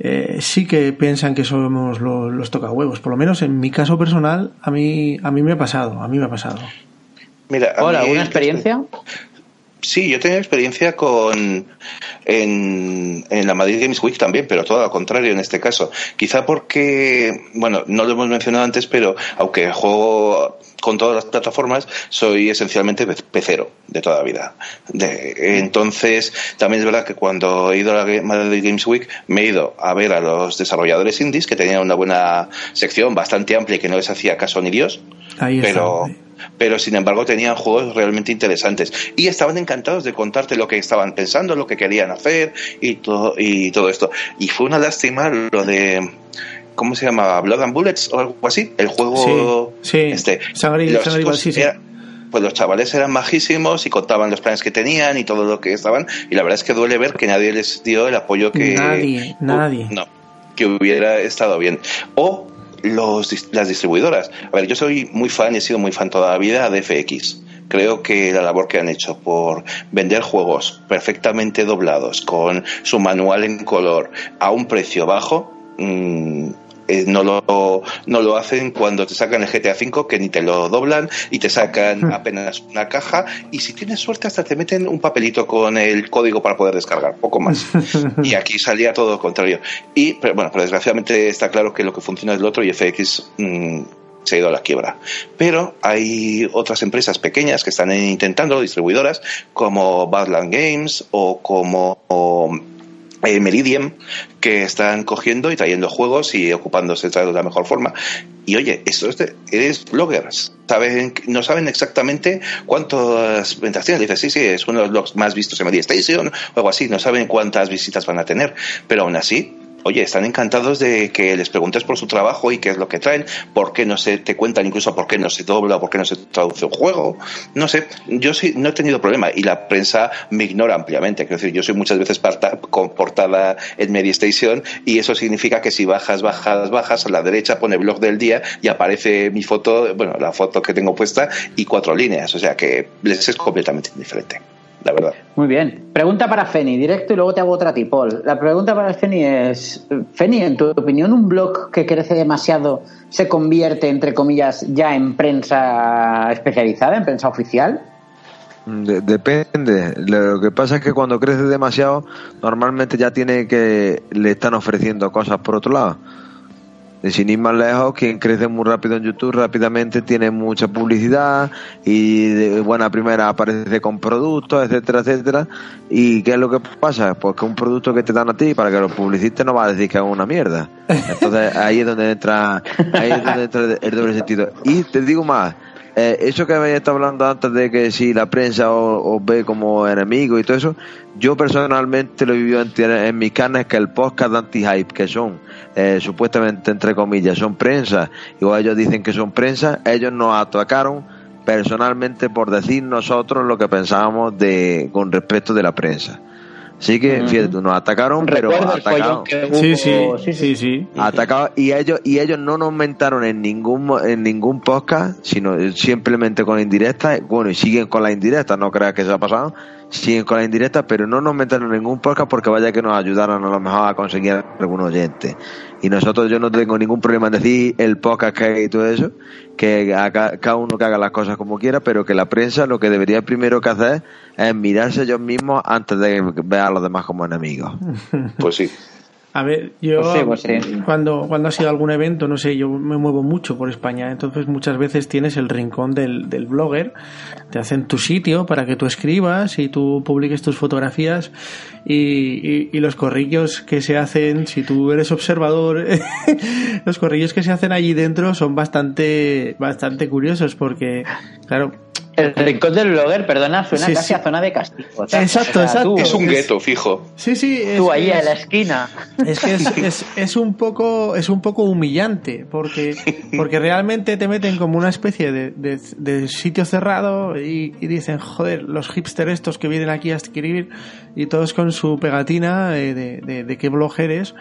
eh, sí que piensan que somos los, los tocahuevos. Por lo menos en mi caso personal, a mí, a mí me ha pasado. A mí me ha pasado. Mira, a Hola, mí- ¿alguna experiencia? Sí, yo tenía experiencia con en, en la Madrid Games Week también, pero todo lo contrario en este caso. Quizá porque, bueno, no lo hemos mencionado antes, pero aunque juego con todas las plataformas, soy esencialmente pe- pecero de toda la vida. De- entonces, también es verdad que cuando he ido a la Madrid Games Week, me he ido a ver a los desarrolladores indies, que tenían una buena sección bastante amplia y que no les hacía caso ni Dios Ahí está. Pero sin embargo tenían juegos realmente interesantes y estaban encantados de contarte lo que estaban pensando, lo que querían hacer y todo y todo esto. Y fue una lástima lo de ¿cómo se llama? Blood and Bullets o algo así, el juego Sí, sí. este Sangre y- sangre bal- sí, sí. era- pues los chavales eran majísimos y contaban los planes que tenían y todo lo que estaban y la verdad es que duele ver que nadie les dio el apoyo que Nadie, nadie. no, que hubiera estado bien. O los, las distribuidoras. A ver, yo soy muy fan y he sido muy fan toda la vida de FX. Creo que la labor que han hecho por vender juegos perfectamente doblados, con su manual en color, a un precio bajo, mm, eh, no, lo, no lo hacen cuando te sacan el GTA V, que ni te lo doblan y te sacan apenas una caja. Y si tienes suerte, hasta te meten un papelito con el código para poder descargar, poco más. y aquí salía todo lo contrario. Y, pero, bueno, pero desgraciadamente está claro que lo que funciona es lo otro y FX mm, se ha ido a la quiebra. Pero hay otras empresas pequeñas que están intentando, distribuidoras, como Badland Games o como o, eh, Meridian, que están cogiendo y trayendo juegos y ocupándose de la mejor forma. Y oye, esto es, eres bloggers. Saben, no saben exactamente cuántas ventas tienen. Dices, sí, sí, es uno de los blogs más vistos en Media Station o algo así. No saben cuántas visitas van a tener. Pero aún así, oye, están encantados de que les preguntes por su trabajo y qué es lo que traen, por qué no se te cuentan incluso por qué no se dobla por qué no se traduce un juego. No sé, yo sí no he tenido problema y la prensa me ignora ampliamente. Quiero decir, yo soy muchas veces parta, con portada en Media Station y eso significa que si bajas, bajas, bajas, a la derecha pone blog del día y aparece mi foto, bueno, la foto que tengo puesta y cuatro líneas. O sea que les es completamente indiferente, la verdad. Muy bien. Pregunta para Feni, directo y luego te hago otra a ti, Paul. La pregunta para Feni es, Feni, en tu opinión, ¿un blog que crece demasiado se convierte, entre comillas, ya en prensa especializada, en prensa oficial? De- depende. Lo que pasa es que cuando crece demasiado, normalmente ya tiene que le están ofreciendo cosas por otro lado. Y sin ir más lejos, quien crece muy rápido en YouTube rápidamente tiene mucha publicidad y de buena primera aparece con productos, etcétera, etcétera. ¿Y qué es lo que pasa? Pues que un producto que te dan a ti para que lo publicites no va a decir que es una mierda. Entonces ahí es donde entra, ahí es donde entra el doble sentido. Y te digo más, eh, eso que habéis estado hablando antes de que si la prensa os, ve como enemigo y todo eso, yo personalmente lo he vivido en, mis carnes que el podcast anti-hype, que son eh, supuestamente entre comillas, son prensa, igual ellos dicen que son prensa, ellos nos atacaron personalmente por decir nosotros lo que pensábamos de con respecto de la prensa. Así que, fíjate, nos atacaron, pero atacaron. Sí, sí, sí, sí, sí. Atacaron, y ellos, y ellos no nos mentaron en ningún, en ningún podcast, sino simplemente con la indirecta. Bueno, y siguen con la indirecta, no creas que se ha pasado siguen con la indirecta, pero no nos meten en ningún podcast porque vaya que nos ayudaran a lo mejor a conseguir algún oyente. Y nosotros yo no tengo ningún problema en decir el podcast que hay y todo eso, que cada uno que haga las cosas como quiera, pero que la prensa lo que debería primero que hacer es mirarse ellos mismos antes de ver a los demás como enemigos. Pues sí. A ver, yo pues pues cuando, cuando ha sido algún evento, no sé, yo me muevo mucho por España, entonces muchas veces tienes el rincón del, del blogger, te hacen tu sitio para que tú escribas y tú publiques tus fotografías y, y, los corrillos que se hacen, si tú eres observador, los corrillos que se hacen allí dentro son bastante, bastante curiosos porque, claro, el rincón del blogger, perdona, suena casi a zona de castigo. Exacto, exacto. es un gueto, fijo. Sí, sí. tú ahí en la esquina. Es que es, un poco, es un poco humillante, porque, porque realmente te meten como una especie de, sitio cerrado y, dicen, joder, los hipsters estos que vienen aquí a escribir y todos con su pegatina de, de qué blog eres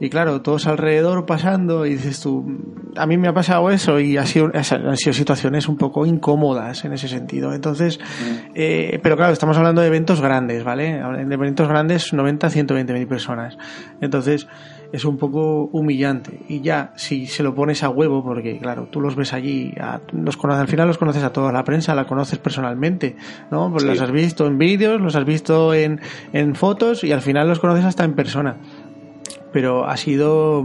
y claro, todos alrededor pasando y dices tú, a mí me ha pasado eso y ha sido, han sido situaciones un poco incómodas en ese sentido. Entonces, mm. eh, pero claro, estamos hablando de eventos grandes, ¿vale? En eventos grandes 90, 120 mil personas. Entonces, es un poco humillante. Y ya, si se lo pones a huevo, porque claro, tú los ves allí, los conoces, al final los conoces a toda la prensa, la conoces personalmente, ¿no? Pues los has visto en vídeos, los has visto en, en fotos y al final los conoces hasta en persona pero ha sido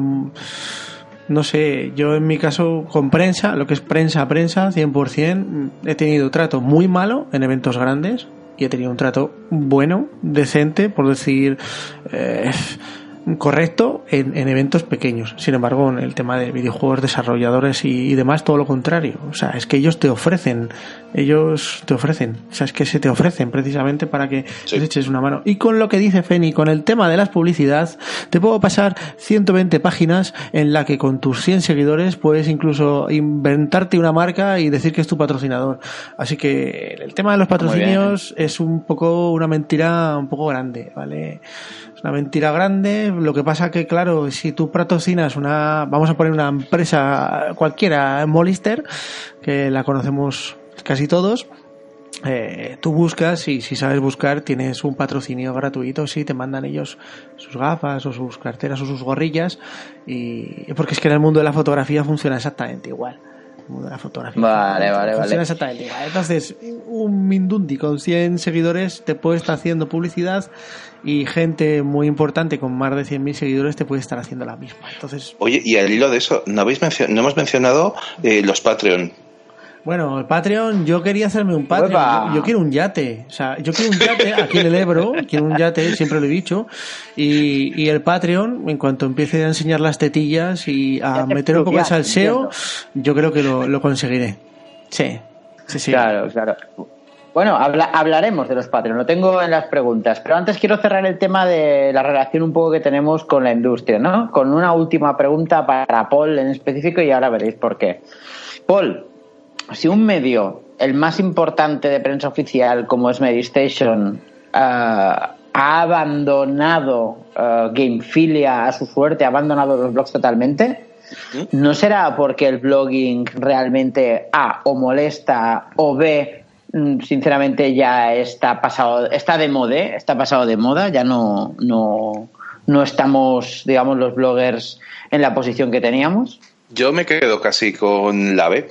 no sé, yo en mi caso con prensa, lo que es prensa, prensa, 100%, mm, he tenido trato muy malo en eventos grandes y he tenido un trato bueno, decente, por decir, eh, correcto en, eventos pequeños. Sin embargo, en el tema de videojuegos, desarrolladores y, demás, todo lo contrario. O sea, es que ellos te ofrecen, ellos te ofrecen, o sea, es que se te ofrecen precisamente para que les eches una mano. Y con lo que dice Feni, con el tema de las publicidad, te puedo pasar 120 páginas en la que con tus 100 seguidores puedes incluso inventarte una marca y decir que es tu patrocinador. Así que el tema de los patrocinios es un poco una mentira un poco grande, ¿vale? Una mentira grande. Lo que pasa que, claro, si tú patrocinas una, vamos a poner una empresa cualquiera, Molister, que la conocemos casi todos, eh, tú buscas y si sabes buscar tienes un patrocinio gratuito, sí, te mandan ellos sus gafas o sus carteras o sus gorrillas y porque es que en el mundo de la fotografía funciona exactamente igual. El mundo de la fotografía vale, vale, funciona vale. exactamente igual. Entonces, un Mindundi con 100 seguidores te puede estar haciendo publicidad y gente muy importante con más de 100.000 seguidores te puede estar haciendo la misma. Entonces, Oye, y al hilo de eso, no, habéis no hemos mencionado eh, los Patreon. Bueno, el Patreon, yo quería hacerme un Patreon. Yo, quiero un yate. O sea, yo quiero un yate aquí en el Ebro. quiero un yate, siempre lo he dicho. Y, y el Patreon, en cuanto empiece a enseñar las tetillas y a meter un poco de salseo, yo creo que lo, lo conseguiré. Sí, sí, sí. Claro, claro. Bueno, hablaremos de los Patreon, lo tengo en las preguntas, pero antes quiero cerrar el tema de la relación un poco que tenemos con la industria, ¿no? Con una última pregunta para Paul en específico y ahora veréis por qué. Paul, si un medio, el más importante de prensa oficial como es Medistation, uh, ha abandonado uh, Gamefilia a su suerte, ha abandonado los blogs totalmente, ¿no será porque el blogging realmente A o molesta o B sinceramente ya está pasado, está de moda, está pasado de moda, ya no, no, no estamos, digamos, los bloggers en la posición que teníamos. Yo me quedo casi con la B.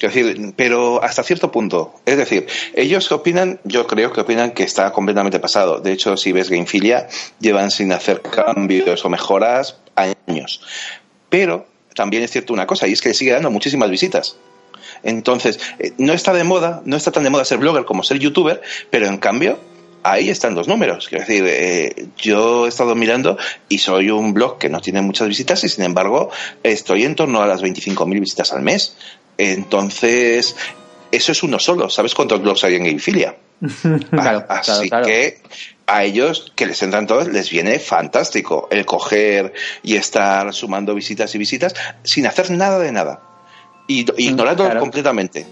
Es decir, pero hasta cierto punto. Es decir, ellos opinan, yo creo que opinan que está completamente pasado. De hecho, si ves Gamefilia, llevan sin hacer cambios o mejoras años. Pero también es cierto una cosa, y es que sigue dando muchísimas visitas. Entonces, eh, no está de moda, no está tan de moda ser blogger como ser youtuber, pero en cambio, ahí están los números. Quiero decir, eh, yo he estado mirando y soy un blog que no tiene muchas visitas y sin embargo estoy en torno a las 25.000 visitas al mes. Entonces, eso es uno solo. ¿Sabes cuántos blogs hay en Gamefilia? Claro, Así claro, claro. que a ellos que les entran todos les viene fantástico el coger y estar sumando visitas y visitas sin hacer nada de nada y y ignorarlo claro. completamente.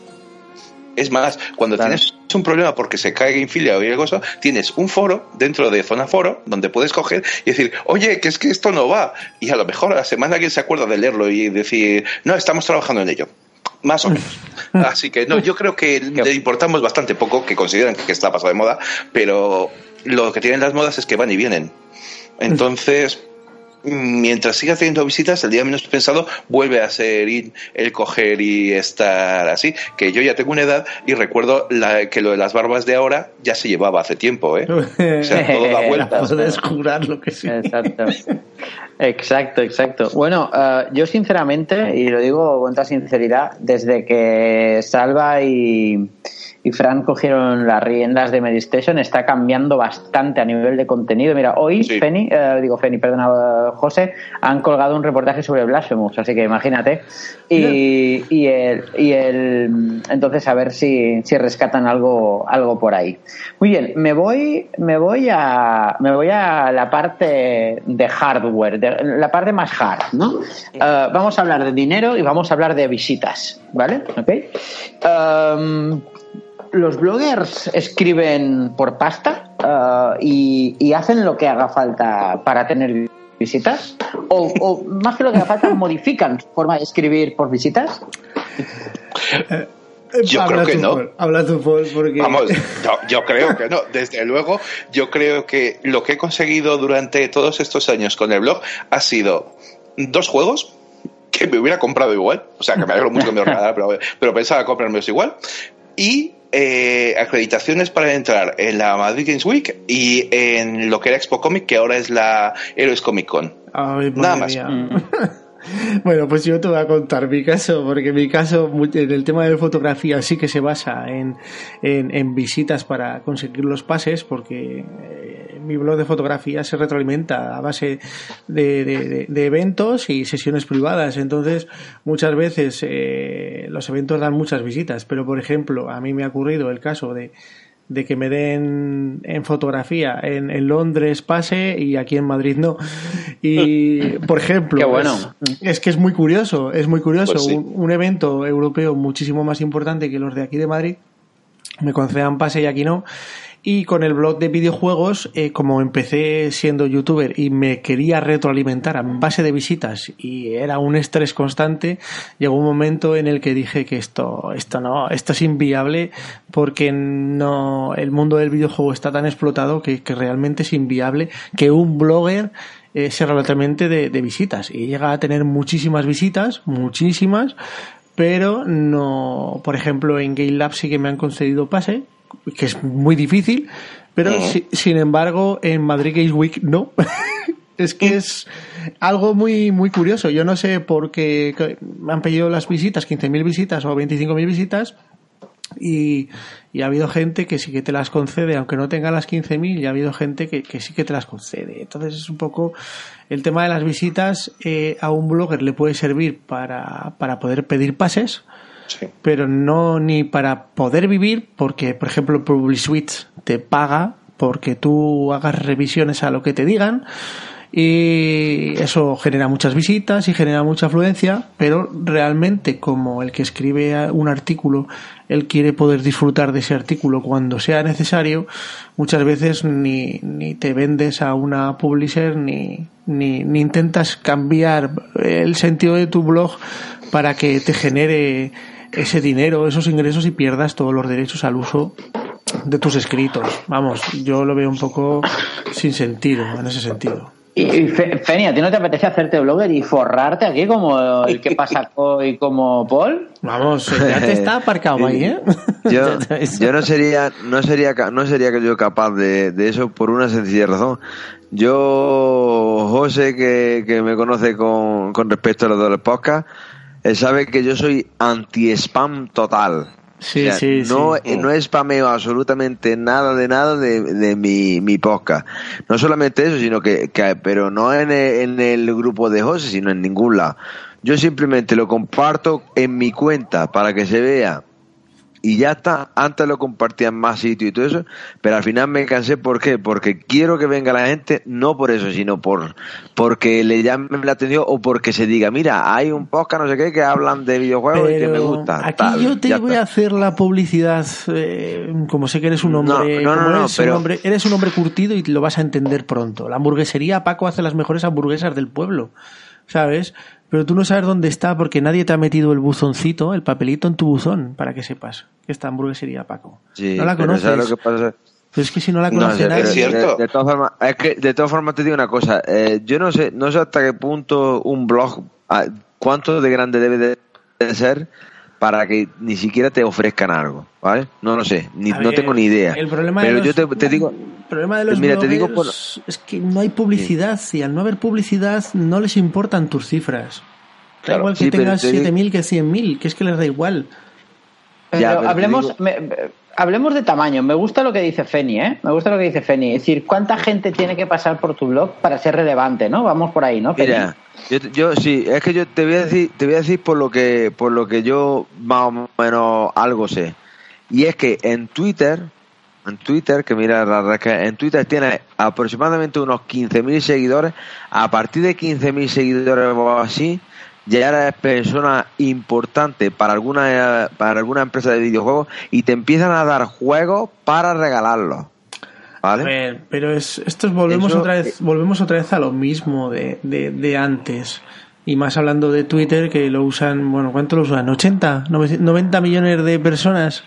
Es más, cuando Claro. tienes un problema porque se cae Gamefilia o algo cosa, tienes un foro dentro de Zona Foro donde puedes coger y decir, oye, que es que esto no va. Y a lo mejor a la semana alguien se acuerda de leerlo y decir, no, estamos trabajando en ello. Más o menos. Así que no, yo creo que le importamos bastante poco, que consideran que está pasado de moda, pero lo que tienen las modas es que van y vienen. Entonces, mientras siga teniendo visitas, el día menos pensado vuelve a ser el coger y estar así. Que yo ya tengo una edad y recuerdo la- que lo de las barbas de ahora ya se llevaba hace tiempo, ¿eh? O sea, todo da vueltas. Puedes jurar lo que sea. Exacto. Exacto, exacto. Bueno, eh, yo sinceramente, y lo digo con toda sinceridad, desde que Salva y, y Fran cogieron las riendas de Medistation, está cambiando bastante a nivel de contenido. Mira, hoy Sí. Feni, eh, digo Feni, perdona, José, han colgado un reportaje sobre Blasphemous, así que imagínate. Y, y, el, y el, entonces a ver si, si rescatan algo, algo por ahí. Muy bien, me voy, me voy a, me voy a la parte de hardware, de, la parte más hard, ¿no? Eh, vamos a hablar de dinero y vamos a hablar de visitas, ¿vale? ¿Ok? Um, los bloggers escriben por pasta eh, y, y hacen lo que haga falta para tener visitas o, o más que lo que haga falta modifican su forma de escribir por visitas Yo Habla creo que no. Paul, habla tú, Paul, porque... Vamos, yo, yo creo que no. Desde luego, yo creo que lo que he conseguido durante todos estos años con el blog ha sido dos juegos que me hubiera comprado igual. O sea, que me alegro mucho que me pero, pero pensaba comprármelos igual. Y eh, acreditaciones para entrar en la Madrid Games Week y en lo que era Expo Comic, que ahora es la Heroes Comic Con. Ay, Nada más. mía. Bueno, pues yo te voy a contar mi caso, porque mi caso en el tema de fotografía sí que se basa en, en, en visitas para conseguir los pases, porque eh, mi blog de fotografía se retroalimenta a base de, de- eventos y sesiones privadas. Entonces, muchas veces eh, los eventos dan muchas visitas, pero por ejemplo, a mí me ha ocurrido el caso de de que me den en fotografía en, en Londres pase y aquí en Madrid no. Y, por ejemplo, Qué bueno. es, es que es muy curioso, es muy curioso. Pues sí. un, un evento europeo muchísimo más importante que los de aquí de Madrid me concedan pase y aquí no. Y con el blog de videojuegos, eh, como empecé siendo youtuber y me quería retroalimentar a base de visitas y era un estrés constante, llegó un momento en el que dije que esto, esto no, esto es inviable porque no, el mundo del videojuego está tan explotado que, que realmente es inviable que un blogger eh, sea relativamente de, de visitas. Y llega a tener muchísimas visitas, muchísimas, pero no, por ejemplo, en Game Lab sí que me han concedido pase, que es muy difícil, pero si- sin embargo en Madrid Games Week no. es que es algo muy muy curioso. Yo no sé por qué me han pedido las visitas, 15.000 visitas o 25.000 visitas, y, y ha habido gente que sí que te las concede, aunque no tenga las 15.000, y ha habido gente que, que sí que te las concede. Entonces es un poco el tema de las visitas eh, a un blogger le puede servir para, para poder pedir pases, Sí. pero no ni para poder vivir, porque por ejemplo PubliSuite te paga porque tú hagas revisiones a lo que te digan y eso genera muchas visitas y genera mucha afluencia, pero realmente como el que escribe un artículo, él quiere poder disfrutar de ese artículo cuando sea necesario, muchas veces ni, ni te vendes a una publisher ni, ni, ni intentas cambiar el sentido de tu blog para que te genere ese dinero, esos ingresos y pierdas todos los derechos al uso de tus escritos. Vamos, yo lo veo un poco sin sentido en ese sentido. Y, y Fe- Feni, ¿a ti no te apetece hacerte blogger y forrarte aquí como el que pasa hoy como Paul? Vamos, ya te está aparcado ahí, ¿eh? Yo, yo no sería, no sería, ca- no sería que yo capaz de, de eso por una sencilla razón. Yo, José, que, que me conoce con, con respecto a los podcasts, él sabe que yo soy anti-spam total. Sí, O sea, sí, no, sí. no spameo absolutamente nada de nada de, de mi, mi podcast. No solamente eso, sino que, que- pero no en el, en el grupo de José, sino en ningún lado. Yo simplemente lo comparto en mi cuenta para que se vea y ya está. Antes lo compartía en más sitios y todo eso, pero al final me cansé. ¿Por qué? Porque quiero que venga la gente, no por eso, sino por porque le llamen la atención o porque se diga, mira, hay un podcast, no sé qué, que hablan de videojuegos y que me gusta. Aquí tal, yo te voy está. a hacer la publicidad, eh, como sé que eres un hombre, no, no, no, eres, pero- un hombre, eres un hombre curtido y lo vas a entender pronto. La hamburguesería Paco hace las mejores hamburguesas del pueblo, ¿sabes? Pero tú no sabes dónde está porque nadie te ha metido el buzoncito, el papelito en tu buzón, para que sepas que esta hamburguesería Paco. Sí, no la pero conoces. ¿sabes lo que pasa? Pero es que si no la No, conoce sé, nadie. pero Es cierto. De, de todas formas, es que de todas formas te digo una cosa. eh, yo no sé, no sé hasta qué punto un blog, ah, cuánto de grande debe de, de ser para que ni siquiera te ofrezcan algo, ¿vale? No lo sé, ni, no tengo ni idea. El problema pero de los, yo te, te digo, el problema de los Mira, te digo es que no hay publicidad y al no haber publicidad no les importan tus cifras. Da igual que sí, tengas te digo- 7.000 que 100.000, que es que les da igual. Pero Ya, pero te hablemos, digo- me- hablemos de tamaño. Me gusta lo que dice Feni, ¿eh? Me gusta lo que dice Feni. Es decir, ¿cuánta gente tiene que pasar por tu blog para ser relevante, no? Vamos por ahí, ¿no? Mira, yo, sí, es que yo te voy a decir, te voy a decir por lo que, por lo que yo más o menos algo sé. Y es que en Twitter, en Twitter, que mira la verdad que en Twitter tiene aproximadamente unos 15.000 seguidores. A partir de 15.000 seguidores o así, ya eres persona importante para alguna, para alguna empresa de videojuegos y te empiezan a dar juegos para regalarlos. ¿Vale? A ver, pero es, esto es- volvemos Eso- otra vez, volvemos otra vez a lo mismo de, de, de antes. Y más hablando de Twitter, que lo usan, bueno, ¿cuánto lo usan? ¿80? ¿90 millones de personas?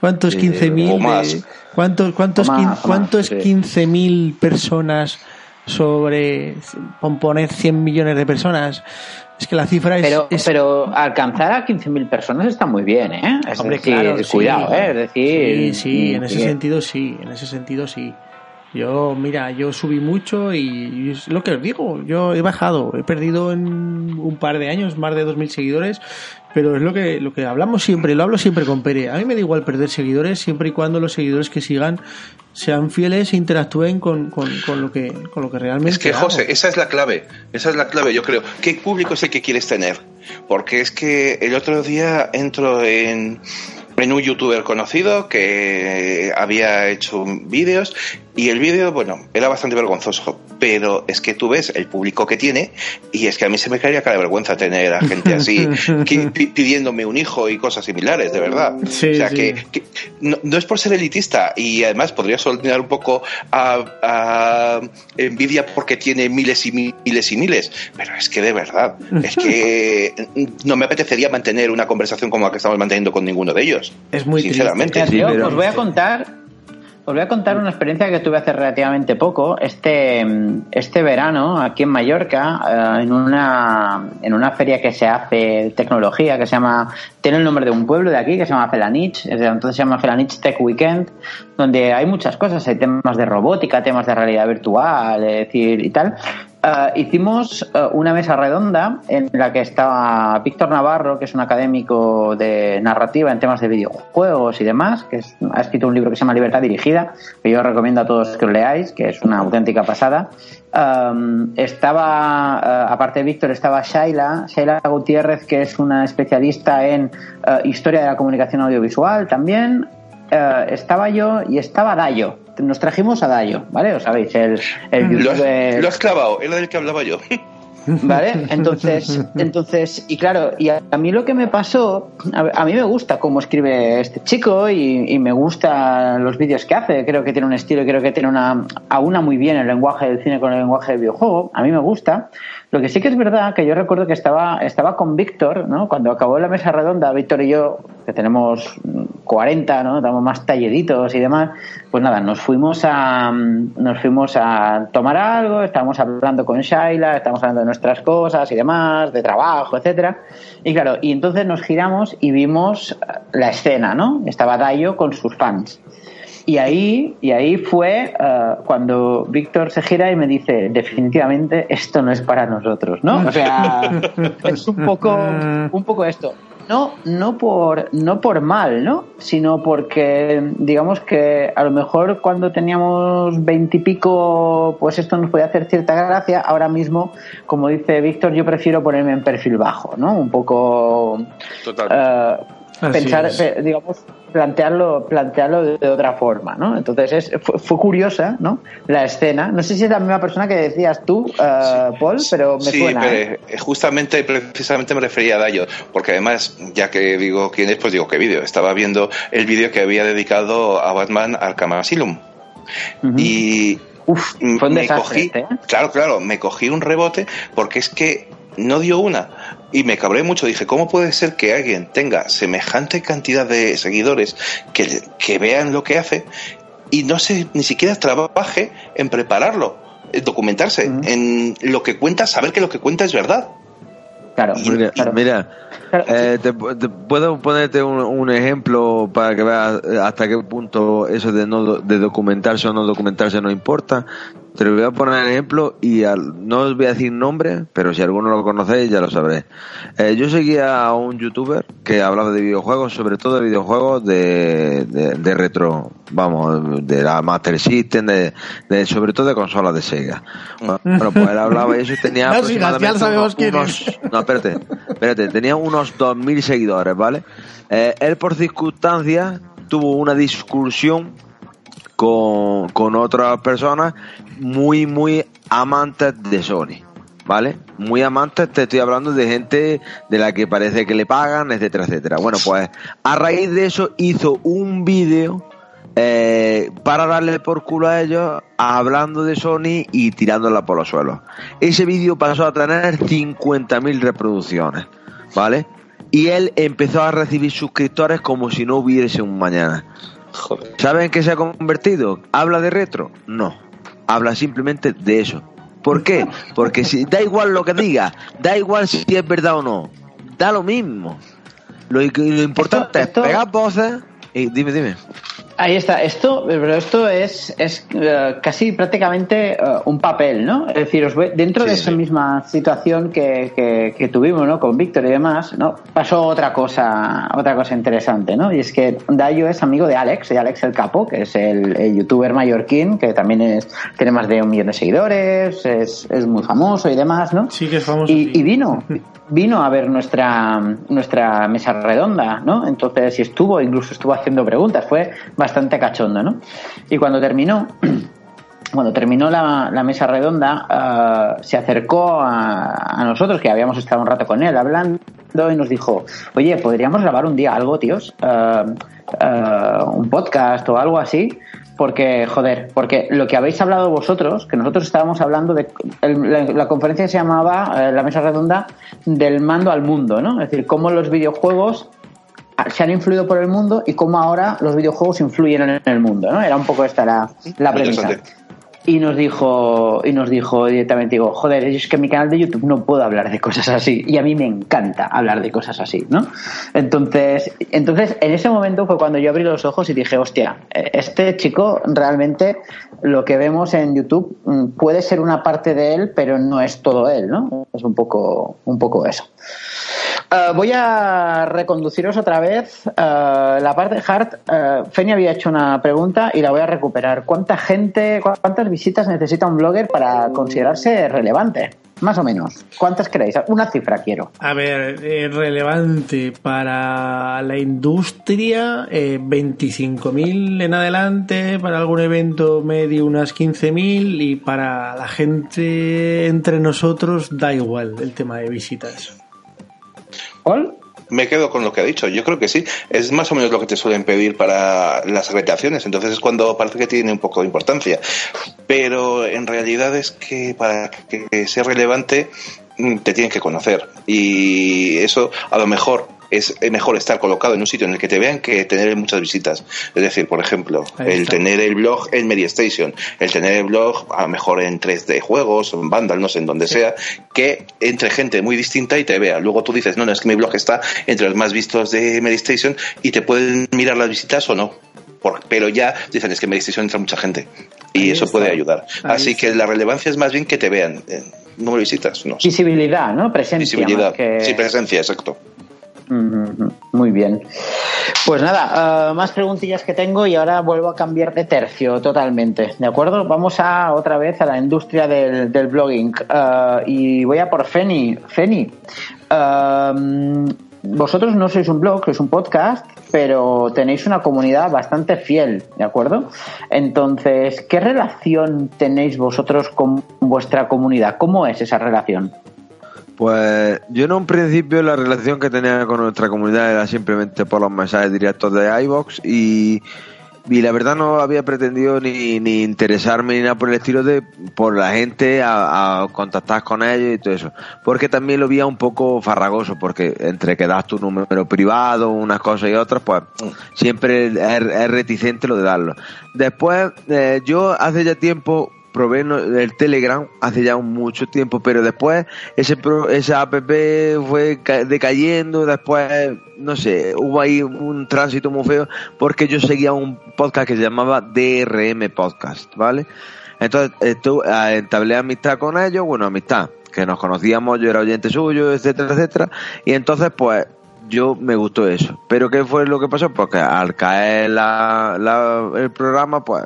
¿Cuántos Sí, 15.000? o de- más. ¿Cuántos, cuántos, O más, quin- o más, cuántos sí. 15.000 personas sobre componer 100 millones de personas? Es que la cifra es... Pero, es- pero alcanzar a 15.000 personas está muy bien, ¿eh? Es Hombre, decir, claro, sí. cuidado, ¿eh? Es decir... Sí, sí, en ese que- sentido sí, en ese sentido sí. Yo, mira, yo subí mucho y es lo que os digo, yo he bajado, he perdido en un par de años más de 2.000 seguidores, pero es lo que, lo que hablamos siempre, lo hablo siempre con Pere. A mí me da igual perder seguidores siempre y cuando los seguidores que sigan sean fieles e interactúen con, con, con lo, que, con lo que realmente Es que, hago. José, esa es la clave. Esa es la clave, yo creo. ¿Qué público es el que quieres tener? Porque es que el otro día entro en, en un youtuber conocido que había hecho vídeos y el vídeo, bueno, era bastante vergonzoso, pero es que tú ves el público que tiene y es que a mí se me caería cada vergüenza tener a gente así que- pi- pidiéndome un hijo y cosas similares, de verdad. Sí, o sea, sí. que, que no, no es por ser elitista y además podría sonar un poco a, a envidia porque tiene miles y miles y miles, pero es que de verdad, es que no me apetecería mantener una conversación como la que estamos manteniendo con ninguno de ellos. Es muy sinceramente. Tío, pero- os voy a contar os voy a contar una experiencia que tuve hace relativamente poco. Este este verano aquí en Mallorca eh, en una en una feria que se hace de tecnología que se llama tiene el nombre de un pueblo de aquí que se llama Felanich. Entonces se llama Felanich Tech Weekend donde hay muchas cosas. Hay temas de robótica temas de realidad virtual es decir y tal Uh, hicimos uh, una mesa redonda en la que estaba Víctor Navarro, que es un académico de narrativa en temas de videojuegos y demás, que es- ha escrito un libro que se llama Libertad Dirigida, que yo recomiendo a todos que lo leáis, que es una auténtica pasada. Um, estaba, uh, aparte de Víctor, estaba Shaila, Shaila Gutiérrez, que es una especialista en historia de la comunicación audiovisual también. Estaba yo y estaba Dayo. Nos trajimos a Dayo, ¿vale? Os sabéis, el, el Lo has, lo has clavado, era del que hablaba yo. ¿Vale? Entonces, entonces, y claro, y a, a mí lo que me pasó, a, a mí me gusta cómo escribe este chico y, y me gustan los vídeos que hace. Creo que tiene un estilo creo que tiene una, aúna muy bien el lenguaje del cine con el lenguaje del videojuego. A mí me gusta. Lo que sí que es verdad que yo recuerdo que estaba, estaba con Víctor, ¿no? Cuando acabó la mesa redonda, Víctor y yo, que tenemos 40, ¿no? Estamos más talleditos y demás, pues nada, nos fuimos a, nos fuimos a tomar algo, estábamos hablando con Shaila, estábamos hablando de nuestras cosas y demás, de trabajo, etcétera. Y claro, y entonces nos giramos y vimos la escena, ¿no? Estaba Dayo con sus fans. Y ahí, y ahí fue eh, cuando Víctor se gira y me dice, definitivamente esto no es para nosotros, ¿no? O sea, es un poco, un poco esto. No, no por, no por mal, ¿no? Sino porque, digamos que a lo mejor cuando teníamos veintipico, pues esto nos podía hacer cierta gracia. Ahora mismo, como dice Víctor, yo prefiero ponerme en perfil bajo, ¿no? Un poco, Total. eh, Así pensar, es. pe- digamos, plantearlo, plantearlo de, otra forma, ¿no? Entonces es, fue, fue curiosa, ¿no? La escena. No sé si es la misma persona que decías tú, eh, Paul, pero me sí, suena. pero ¿eh? eh, justamente, precisamente me refería a Dayo, porque además, ya que digo quién es, pues digo qué vídeo. Estaba viendo el vídeo que había dedicado a Batman Arkham Asylum. Y Uf, mm, fue un me desastre cogí, este, ¿eh? claro, claro, me cogí un rebote porque es que no dio una. Y me cabré mucho. Dije, ¿cómo puede ser que alguien tenga semejante cantidad de seguidores que, que vean lo que hace y no se ni siquiera trabaje en prepararlo, en documentarse, en lo que cuenta, saber que lo que cuenta es verdad? Claro, Mira, claro. mira, Claro, eh, te, te puedo ponerte un, un ejemplo para que veas eh, hasta qué punto eso de no de documentarse o no documentarse no importa. Te lo voy a poner en ejemplo y al- no os voy a decir nombre, pero si alguno lo conocéis ya lo sabréis. Eh, yo seguía a un youtuber que hablaba de videojuegos, sobre todo de videojuegos de, de, de retro, vamos, de la Master System, de, de- sobre todo de consolas de Sega. Bueno, pues él hablaba y eso tenía No aproximadamente sabemos unos- quién unos- es. no, espérate, espérate, tenía unos 2.000 seguidores, ¿vale? Eh, él por circunstancias tuvo una discusión con, con otras personas muy, muy amantes de Sony, ¿vale? Muy amantes, te estoy hablando de gente de la que parece que le pagan, etcétera, etcétera. Bueno, pues a raíz de eso hizo un vídeo eh, para darle por culo a ellos hablando de Sony y tirándola por los suelos. Ese vídeo pasó a tener 50.000 reproducciones, ¿vale? Y él empezó a recibir suscriptores como si no hubiese un mañana. Joder. ¿Saben en qué se ha convertido? ¿Habla de retro? No. Habla simplemente de eso. ¿Por qué? Porque si da igual lo que diga, da igual si es verdad o no, da lo mismo. Lo, lo importante esto- es pegar voces y dime, dime. Ahí está, esto, pero esto es, es eh, casi prácticamente eh, un papel, ¿no? Es decir, os voy- dentro de esa sí. misma situación que, que- que tuvimos, ¿no? Con Víctor y demás, ¿no? Pasó otra cosa, otra cosa interesante, ¿no? Y es que Dayo es amigo de Alex, de Alex el Capo, que es el, el youtuber mallorquín, que también es, tiene más de un millón de seguidores, es, es muy famoso y demás, ¿no? Sí que es famoso. y, sí. y vino vino a ver nuestra nuestra mesa redonda no entonces y estuvo incluso estuvo haciendo preguntas fue bastante cachondo no y cuando terminó cuando terminó la, la mesa redonda eh, se acercó a, a nosotros que habíamos estado un rato con él hablando y nos dijo oye podríamos grabar un día algo tíos Eh, eh, un podcast o algo así porque, joder, porque lo que habéis hablado vosotros, que nosotros estábamos hablando de. el- la, la conferencia se llamaba eh, La Mesa Redonda del mando al mundo, ¿no? Es decir, cómo los videojuegos se han influido por el mundo y cómo ahora los videojuegos influyen en el mundo, ¿no? Era un poco esta la, la premisa. Y nos dijo, y nos dijo directamente, digo, joder, es que en mi canal de YouTube no puedo hablar de cosas así. Y a mí me encanta hablar de cosas así, ¿no? Entonces, entonces en ese momento fue cuando yo abrí los ojos y dije, hostia, este chico realmente lo que vemos en YouTube mm, puede ser una parte de él, pero no es todo él, ¿no? Es un poco, un poco eso. Eh, voy a reconduciros otra vez. eh, la parte de Hart, Feni había hecho una pregunta y la voy a recuperar. ¿Cuánta gente, cu- cuántas visitas necesita un blogger para considerarse relevante? Más o menos. ¿Cuántas creéis? Una cifra quiero. A ver, eh, relevante para la industria, eh, 25.000 en adelante, para algún evento medio unas 15.000 y para la gente entre nosotros da igual el tema de visitas. Me quedo con lo que ha dicho. Yo creo que sí. Es más o menos lo que te suelen pedir para las acreditaciones. Entonces es cuando parece que tiene un poco de importancia. Pero en realidad es que para que sea relevante mm, te tienen que conocer. Y eso a lo mejor es mejor estar colocado en un sitio en el que te vean que tener muchas visitas. Es decir, por ejemplo, el tener el blog en Media Station, el tener el blog a lo mejor en 3D juegos, en Vandal, no sé, en donde sea, que entre gente muy distinta y te vea. Luego tú dices, no, no, es que mi blog está entre los más vistos de Media Station y te pueden mirar las visitas o no. Por- pero ya dicen, es que en Media Station entra mucha gente y Ahí eso está. puede ayudar. Ahí Así está. que la relevancia es más bien que te vean. Eh, número de visitas, no. Visibilidad, ¿no? Presencia. Visibilidad. que- Sí, presencia, exacto. Muy bien. Pues nada, eh, más preguntillas que tengo y ahora vuelvo a cambiar de tercio totalmente. ¿De acuerdo? Vamos a otra vez a la industria del, del blogging. Eh, y voy a por Feni. Feni, eh, vosotros no sois un blog, sois un podcast, pero tenéis una comunidad bastante fiel, ¿de acuerdo? Entonces, ¿qué relación tenéis vosotros con vuestra comunidad? ¿Cómo es esa relación? Pues yo en un principio la relación que tenía con nuestra comunidad era simplemente por los mensajes directos de iBox y, y la verdad no había pretendido ni, ni interesarme ni nada por el estilo de por la gente a, a contactar con ellos y todo eso. Porque también lo veía un poco farragoso, porque entre que das tu número privado, unas cosas y otras, pues siempre es, reticente lo de darlo. Después, eh, yo hace ya tiempo probé no- el Telegram hace ya mucho tiempo, pero después ese esa app fue ca- decayendo, después, no sé, hubo ahí un tránsito muy feo porque yo seguía un podcast que se llamaba DRM Podcast, ¿vale? Entonces, esto, eh, entablé amistad con ellos, bueno, amistad, que nos conocíamos, yo era oyente suyo, etcétera, etcétera, y entonces, pues, yo me gustó eso. Pero ¿qué fue lo que pasó? Porque al caer la, la- el programa, pues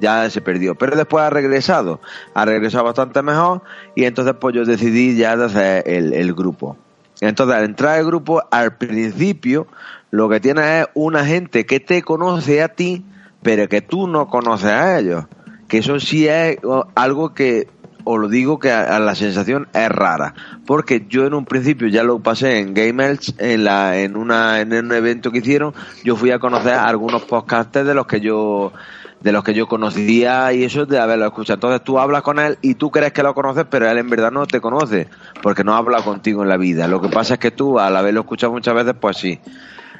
ya se perdió. Pero después ha regresado, ha regresado bastante mejor y entonces pues yo decidí ya de hacer el, el grupo. Entonces al entrar al grupo, al principio lo que tienes es una gente que te conoce a ti, pero que tú no conoces a ellos. Que eso sí es algo que os lo digo que a, a la sensación es rara, porque yo en un principio ya lo pasé en Gamers, en la en una en un evento que hicieron, yo fui a conocer a algunos podcasters de los que yo de los que yo conocía y eso de haberlo escuchado. Entonces tú hablas con él y tú crees que lo conoces, pero él en verdad no te conoce, porque no habla contigo en la vida. Lo que pasa es que tú, al haberlo escuchado muchas veces, pues sí.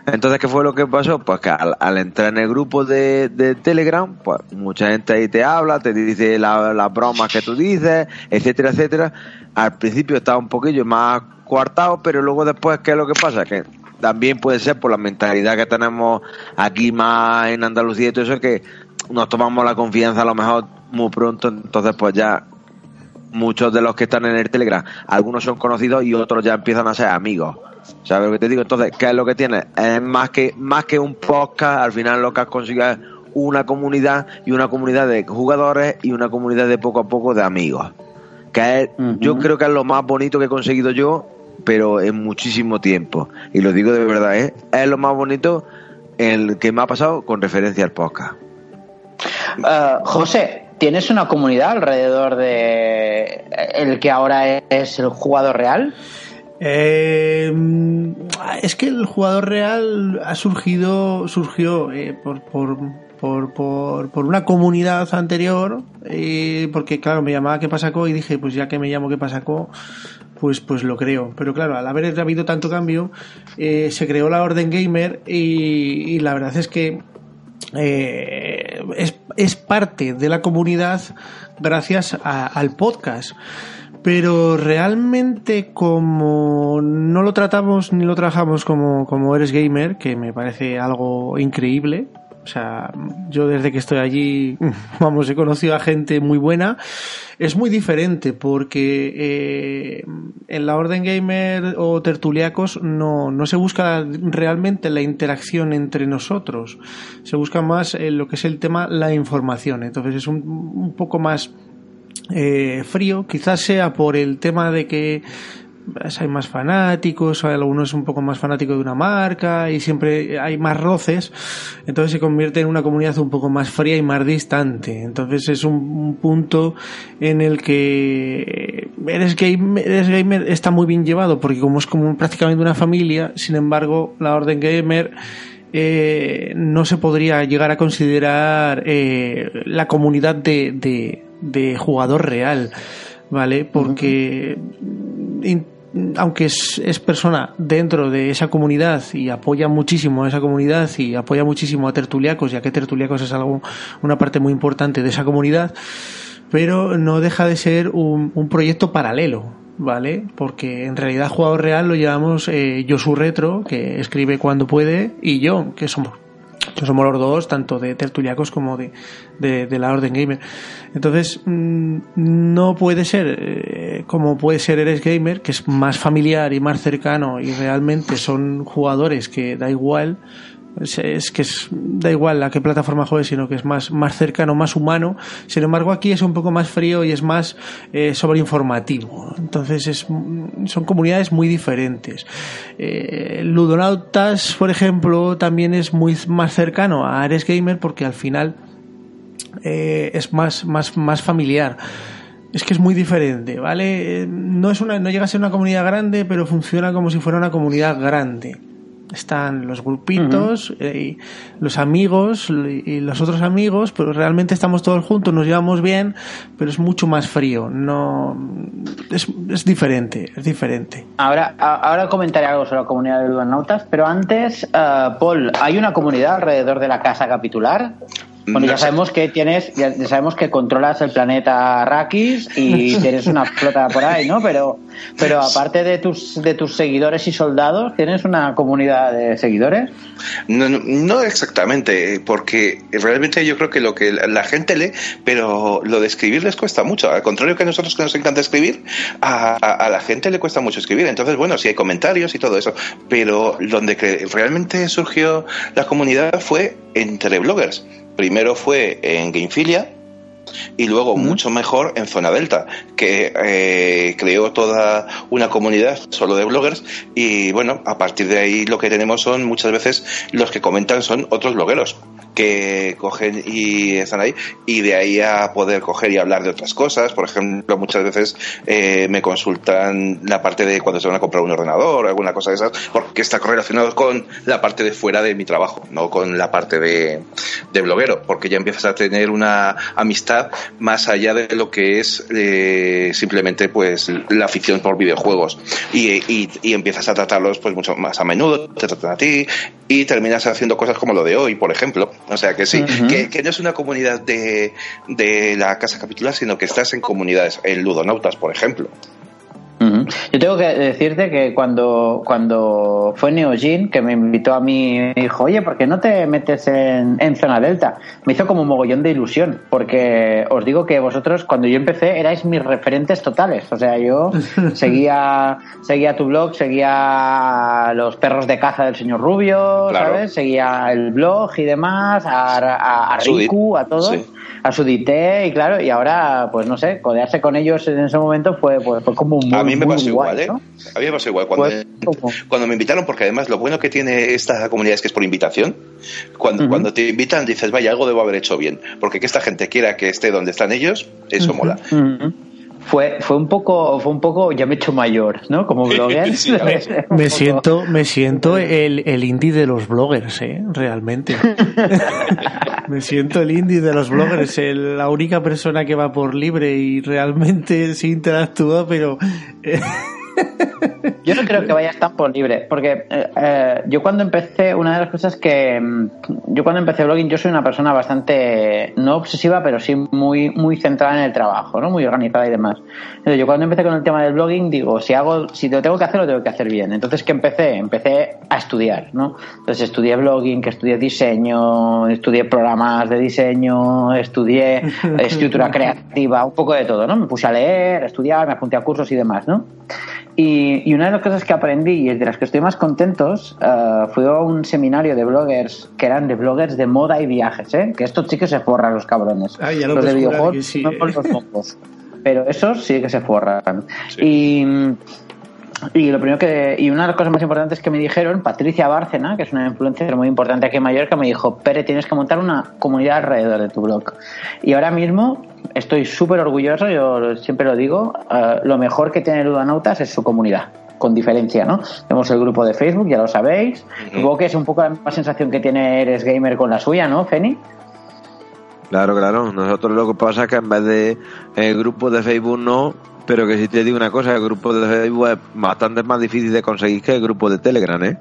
Entonces, ¿qué fue lo que pasó? Pues que al, al entrar en el grupo de, de Telegram, pues mucha gente ahí te habla, te dice la- las bromas que tú dices, etcétera, etcétera. Al principio estaba un poquillo más coartado, pero luego después, ¿qué es lo que pasa? Que también puede ser por la mentalidad que tenemos aquí más en Andalucía y todo eso, que nos tomamos la confianza a lo mejor muy pronto, entonces pues ya muchos de los que están en el Telegram, algunos son conocidos y otros ya empiezan a ser amigos. ¿Sabes lo que te digo? Entonces, ¿qué es lo que tienes? Es más que, más que un podcast, al final lo que has conseguido es una comunidad y una comunidad de jugadores y una comunidad de poco a poco de amigos. Que es, yo creo que es lo más bonito que he conseguido yo, pero en muchísimo tiempo. Y lo digo de verdad, ¿eh? es lo más bonito el que me ha pasado con referencia al podcast. Eh, José, ¿tienes una comunidad alrededor de el que ahora es el jugador real? Eh, es que el jugador real ha surgido, surgió eh, por, por, por, por, una comunidad anterior, eh, porque claro, me llamaba ¿Qué pasacó? y dije, pues ya que me llamo ¿Qué pasacó? Pues, pues lo creo. Pero claro, al haber habido tanto cambio, eh, se creó la Orden Gamer y, la verdad es que eh, es, es parte de la comunidad gracias al podcast. Pero realmente como no lo tratamos ni lo trabajamos como, como eres gamer, que me parece algo increíble. O sea, yo desde que estoy allí, vamos, he conocido a gente muy buena. Es muy diferente porque eh, en la Orden Gamer o Tertuliacos no, no se busca realmente la interacción entre nosotros. Se busca más eh, lo que es el tema, la información. Entonces es un, poco más eh, frío, quizás sea por el tema de que hay más fanáticos, hay algunos un poco más fanáticos de una marca y siempre hay más roces, entonces se convierte en una comunidad un poco más fría y más distante. Entonces es un, un punto en el que eres gamer, gamer está muy bien llevado porque como es como prácticamente una familia, sin embargo la orden gamer eh, no se podría llegar a considerar eh, la comunidad de, de, de jugador real, ¿vale? Porque aunque es, persona dentro de esa comunidad y apoya muchísimo a esa comunidad y apoya muchísimo a Tertuliacos, ya que Tertuliacos es algo, una parte muy importante de esa comunidad, pero no deja de ser un, proyecto paralelo, ¿vale? Porque en realidad jugador real lo llevamos eh, Josu Retro, que escribe cuando puede, y yo, que somos que somos los dos, tanto de tertuliacos como de la Orden Gamer. Entonces, mm, no puede ser eh, como puede ser Eres Gamer, que es más familiar y más cercano y realmente son jugadores que da igual Es, que es, da igual a qué plataforma juegues, sino que es más, más cercano, más humano. Sin embargo, aquí es un poco más frío y es más eh, sobreinformativo. Entonces, es, son comunidades muy diferentes. Eh, Ludonautas, por ejemplo, también es muy más cercano a Ares Gamer porque al final eh, es más, más, más familiar. Es que es muy diferente, ¿vale? Eh, No, es una, no llega a ser una comunidad grande, pero funciona como si fuera una comunidad grande. Están los grupitos, eh, y los amigos y los otros amigos, pero realmente estamos todos juntos, nos llevamos bien, pero es mucho más frío. No, es, es diferente, es diferente. Ahora, ahora comentaré algo sobre la comunidad de ludonautas, pero antes, eh, Paul, ¿hay una comunidad alrededor de la casa capitular? Bueno, No ya sé. sabemos que tienes, ya sabemos que controlas el planeta Arrakis y tienes una flota por ahí, ¿no? Pero, pero aparte de tus, de tus seguidores y soldados, ¿tienes una comunidad de seguidores? No, no, no exactamente, porque realmente yo creo que lo que la, la gente lee, pero lo de escribir les cuesta mucho. Al contrario que a nosotros que nos encanta escribir, a, a- a la gente le cuesta mucho escribir. Entonces, bueno, sí hay comentarios y todo eso, pero donde que realmente surgió la comunidad fue entre bloggers. Primero fue en Gamefilia, y luego mucho mejor en Zona Delta, que eh, creó toda una comunidad solo de bloggers y bueno, a partir de ahí lo que tenemos son muchas veces los que comentan son otros blogueros que cogen y están ahí y de ahí a poder coger y hablar de otras cosas, por ejemplo, muchas veces eh, me consultan la parte de cuando se van a comprar un ordenador o alguna cosa de esas, porque está correlacionado con la parte de fuera de mi trabajo, no con la parte de, de bloguero, porque ya empiezas a tener una amistad más allá de lo que es eh, simplemente pues la afición por videojuegos y, y, y empiezas a tratarlos pues mucho más a menudo, te tratan a ti y terminas haciendo cosas como lo de hoy, por ejemplo. O sea que sí, que, que no es una comunidad de, de la casa capitular, sino que estás en comunidades, en ludonautas, por ejemplo. Yo tengo que decirte que cuando, cuando fue Neogin, que me invitó a mí, me dijo, oye, ¿por qué no te metes en, en Zona Delta? Me hizo como un mogollón de ilusión, porque os digo que vosotros, cuando yo empecé, erais mis referentes totales. O sea, yo seguía, seguía tu blog, seguía los perros de caza del señor Rubio, Claro. ¿sabes? Seguía el blog y demás, a, a, a Riku, a todos. sí. A Sudité, y claro, y ahora, pues no sé, codearse con ellos en ese momento fue, pues, fue como un A mí me pasó guay, igual, ¿eh? ¿no? A mí me pasó igual. Cuando, Pues, cuando me invitaron, porque además lo bueno que tiene esta comunidad es que es por invitación. Cuando, cuando te invitan dices, vaya, algo debo haber hecho bien. Porque que esta gente quiera que esté donde están ellos, eso mola. Fue, fue un poco, fue un poco, ya me he hecho mayor, ¿no? Como blogger. Sí, Me poco- siento, me siento el, el indie de los bloggers, ¿eh? Realmente. me siento el indie de los bloggers, el- la única persona que va por libre y realmente sí interactúa, pero eh, Yo no creo que vayas tan por libre, porque eh, eh, yo cuando empecé, una de las cosas que mm, yo cuando empecé blogging, yo soy una persona bastante no obsesiva, pero sí muy muy centrada en el trabajo, no, muy organizada y demás. Entonces, yo cuando empecé con el tema del blogging, digo, si hago, si lo tengo que hacer, lo tengo que hacer bien. Entonces, ¿qué empecé? Empecé a estudiar, ¿no? Entonces estudié blogging, que estudié diseño, estudié programas de diseño, estudié escritura creativa, un poco de todo, ¿no? Me puse a leer, a estudiar, me apunté a cursos y demás, ¿no? Y, y una de las cosas que aprendí y de las que estoy más contentos eh, fue a un seminario de bloggers que eran de bloggers de moda y viajes, ¿eh? Que estos sí que se forran los cabrones. Ah, ya lo los de videojuegos sí, no ¿eh? los mocos. Pero esos sí que se forran. Sí. Y, y lo primero que y una de las cosas más importantes que me dijeron, Patricia Bárcena, que es una influencer muy importante aquí en Mallorca, me dijo, Pere, tienes que montar una comunidad alrededor de tu blog. Y ahora mismo estoy súper orgulloso, yo siempre lo digo, eh, lo mejor que tiene Ludanautas es su comunidad con diferencia, ¿no? Tenemos el grupo de Facebook, ya lo sabéis. Supongo que es un poco la misma sensación que tiene Eres Gamer con la suya, ¿no, Feni? Claro, claro. Nosotros lo que pasa es que en vez de el grupo de Facebook no, pero que si te digo una cosa, el grupo de Facebook es bastante más difícil de conseguir que el grupo de Telegram, ¿eh?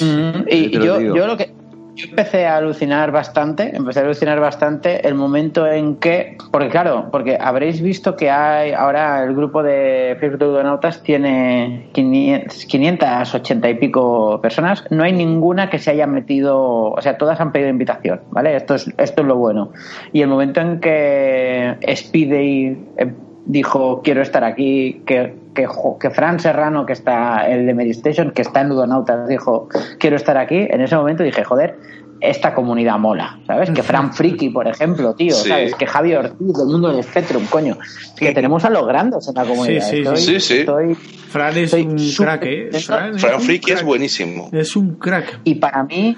Mm, y te lo yo, yo lo que yo empecé a alucinar bastante, empecé a alucinar bastante el momento en que, porque claro, porque habréis visto que hay ahora el grupo de Facebook de Ludonautas tiene 500, 580 y pico personas, no hay ninguna que se haya metido, o sea, todas han pedido invitación, ¿vale? Esto es esto es lo bueno. Y el momento en que Speedy eh, dijo quiero estar aquí, que, que, jo- que Fran Serrano, que está el de Medistation, que está en Ludonautas, dijo quiero estar aquí, en ese momento dije, joder, esta comunidad mola, ¿sabes? Que Fran Friki, por ejemplo, tío, Sí. ¿sabes? Que Javi Ortiz del mundo del Spectrum, coño. Que tenemos a los grandes en la comunidad. Sí, sí, Estoy- sí. Sí, sí. estoy- Fran es Estoy un crack, ¿eh? Fran, Friki es buenísimo. Es un crack. Y para mí,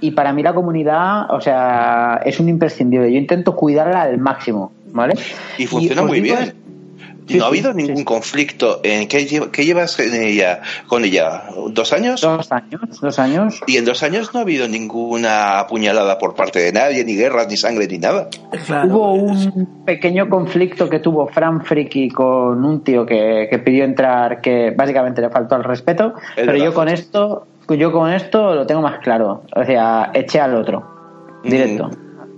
y para mí la comunidad, o sea, es un imprescindible. Yo intento cuidarla al máximo, ¿vale? Y funciona muy bien. Sí, no ha habido sí, ningún sí. conflicto. ¿En qué, lle- qué llevas en ella, con ella? ¿Dos años? Dos años, dos años. Y en dos años no ha habido ninguna apuñalada por parte de nadie, ni guerras, ni sangre, ni nada. Claro. Hubo un pequeño conflicto que tuvo Fran Friki con un tío que, que pidió entrar, que básicamente le faltó al respeto, Es pero yo con esto, yo con esto lo tengo más claro. O sea, eché al otro, directo.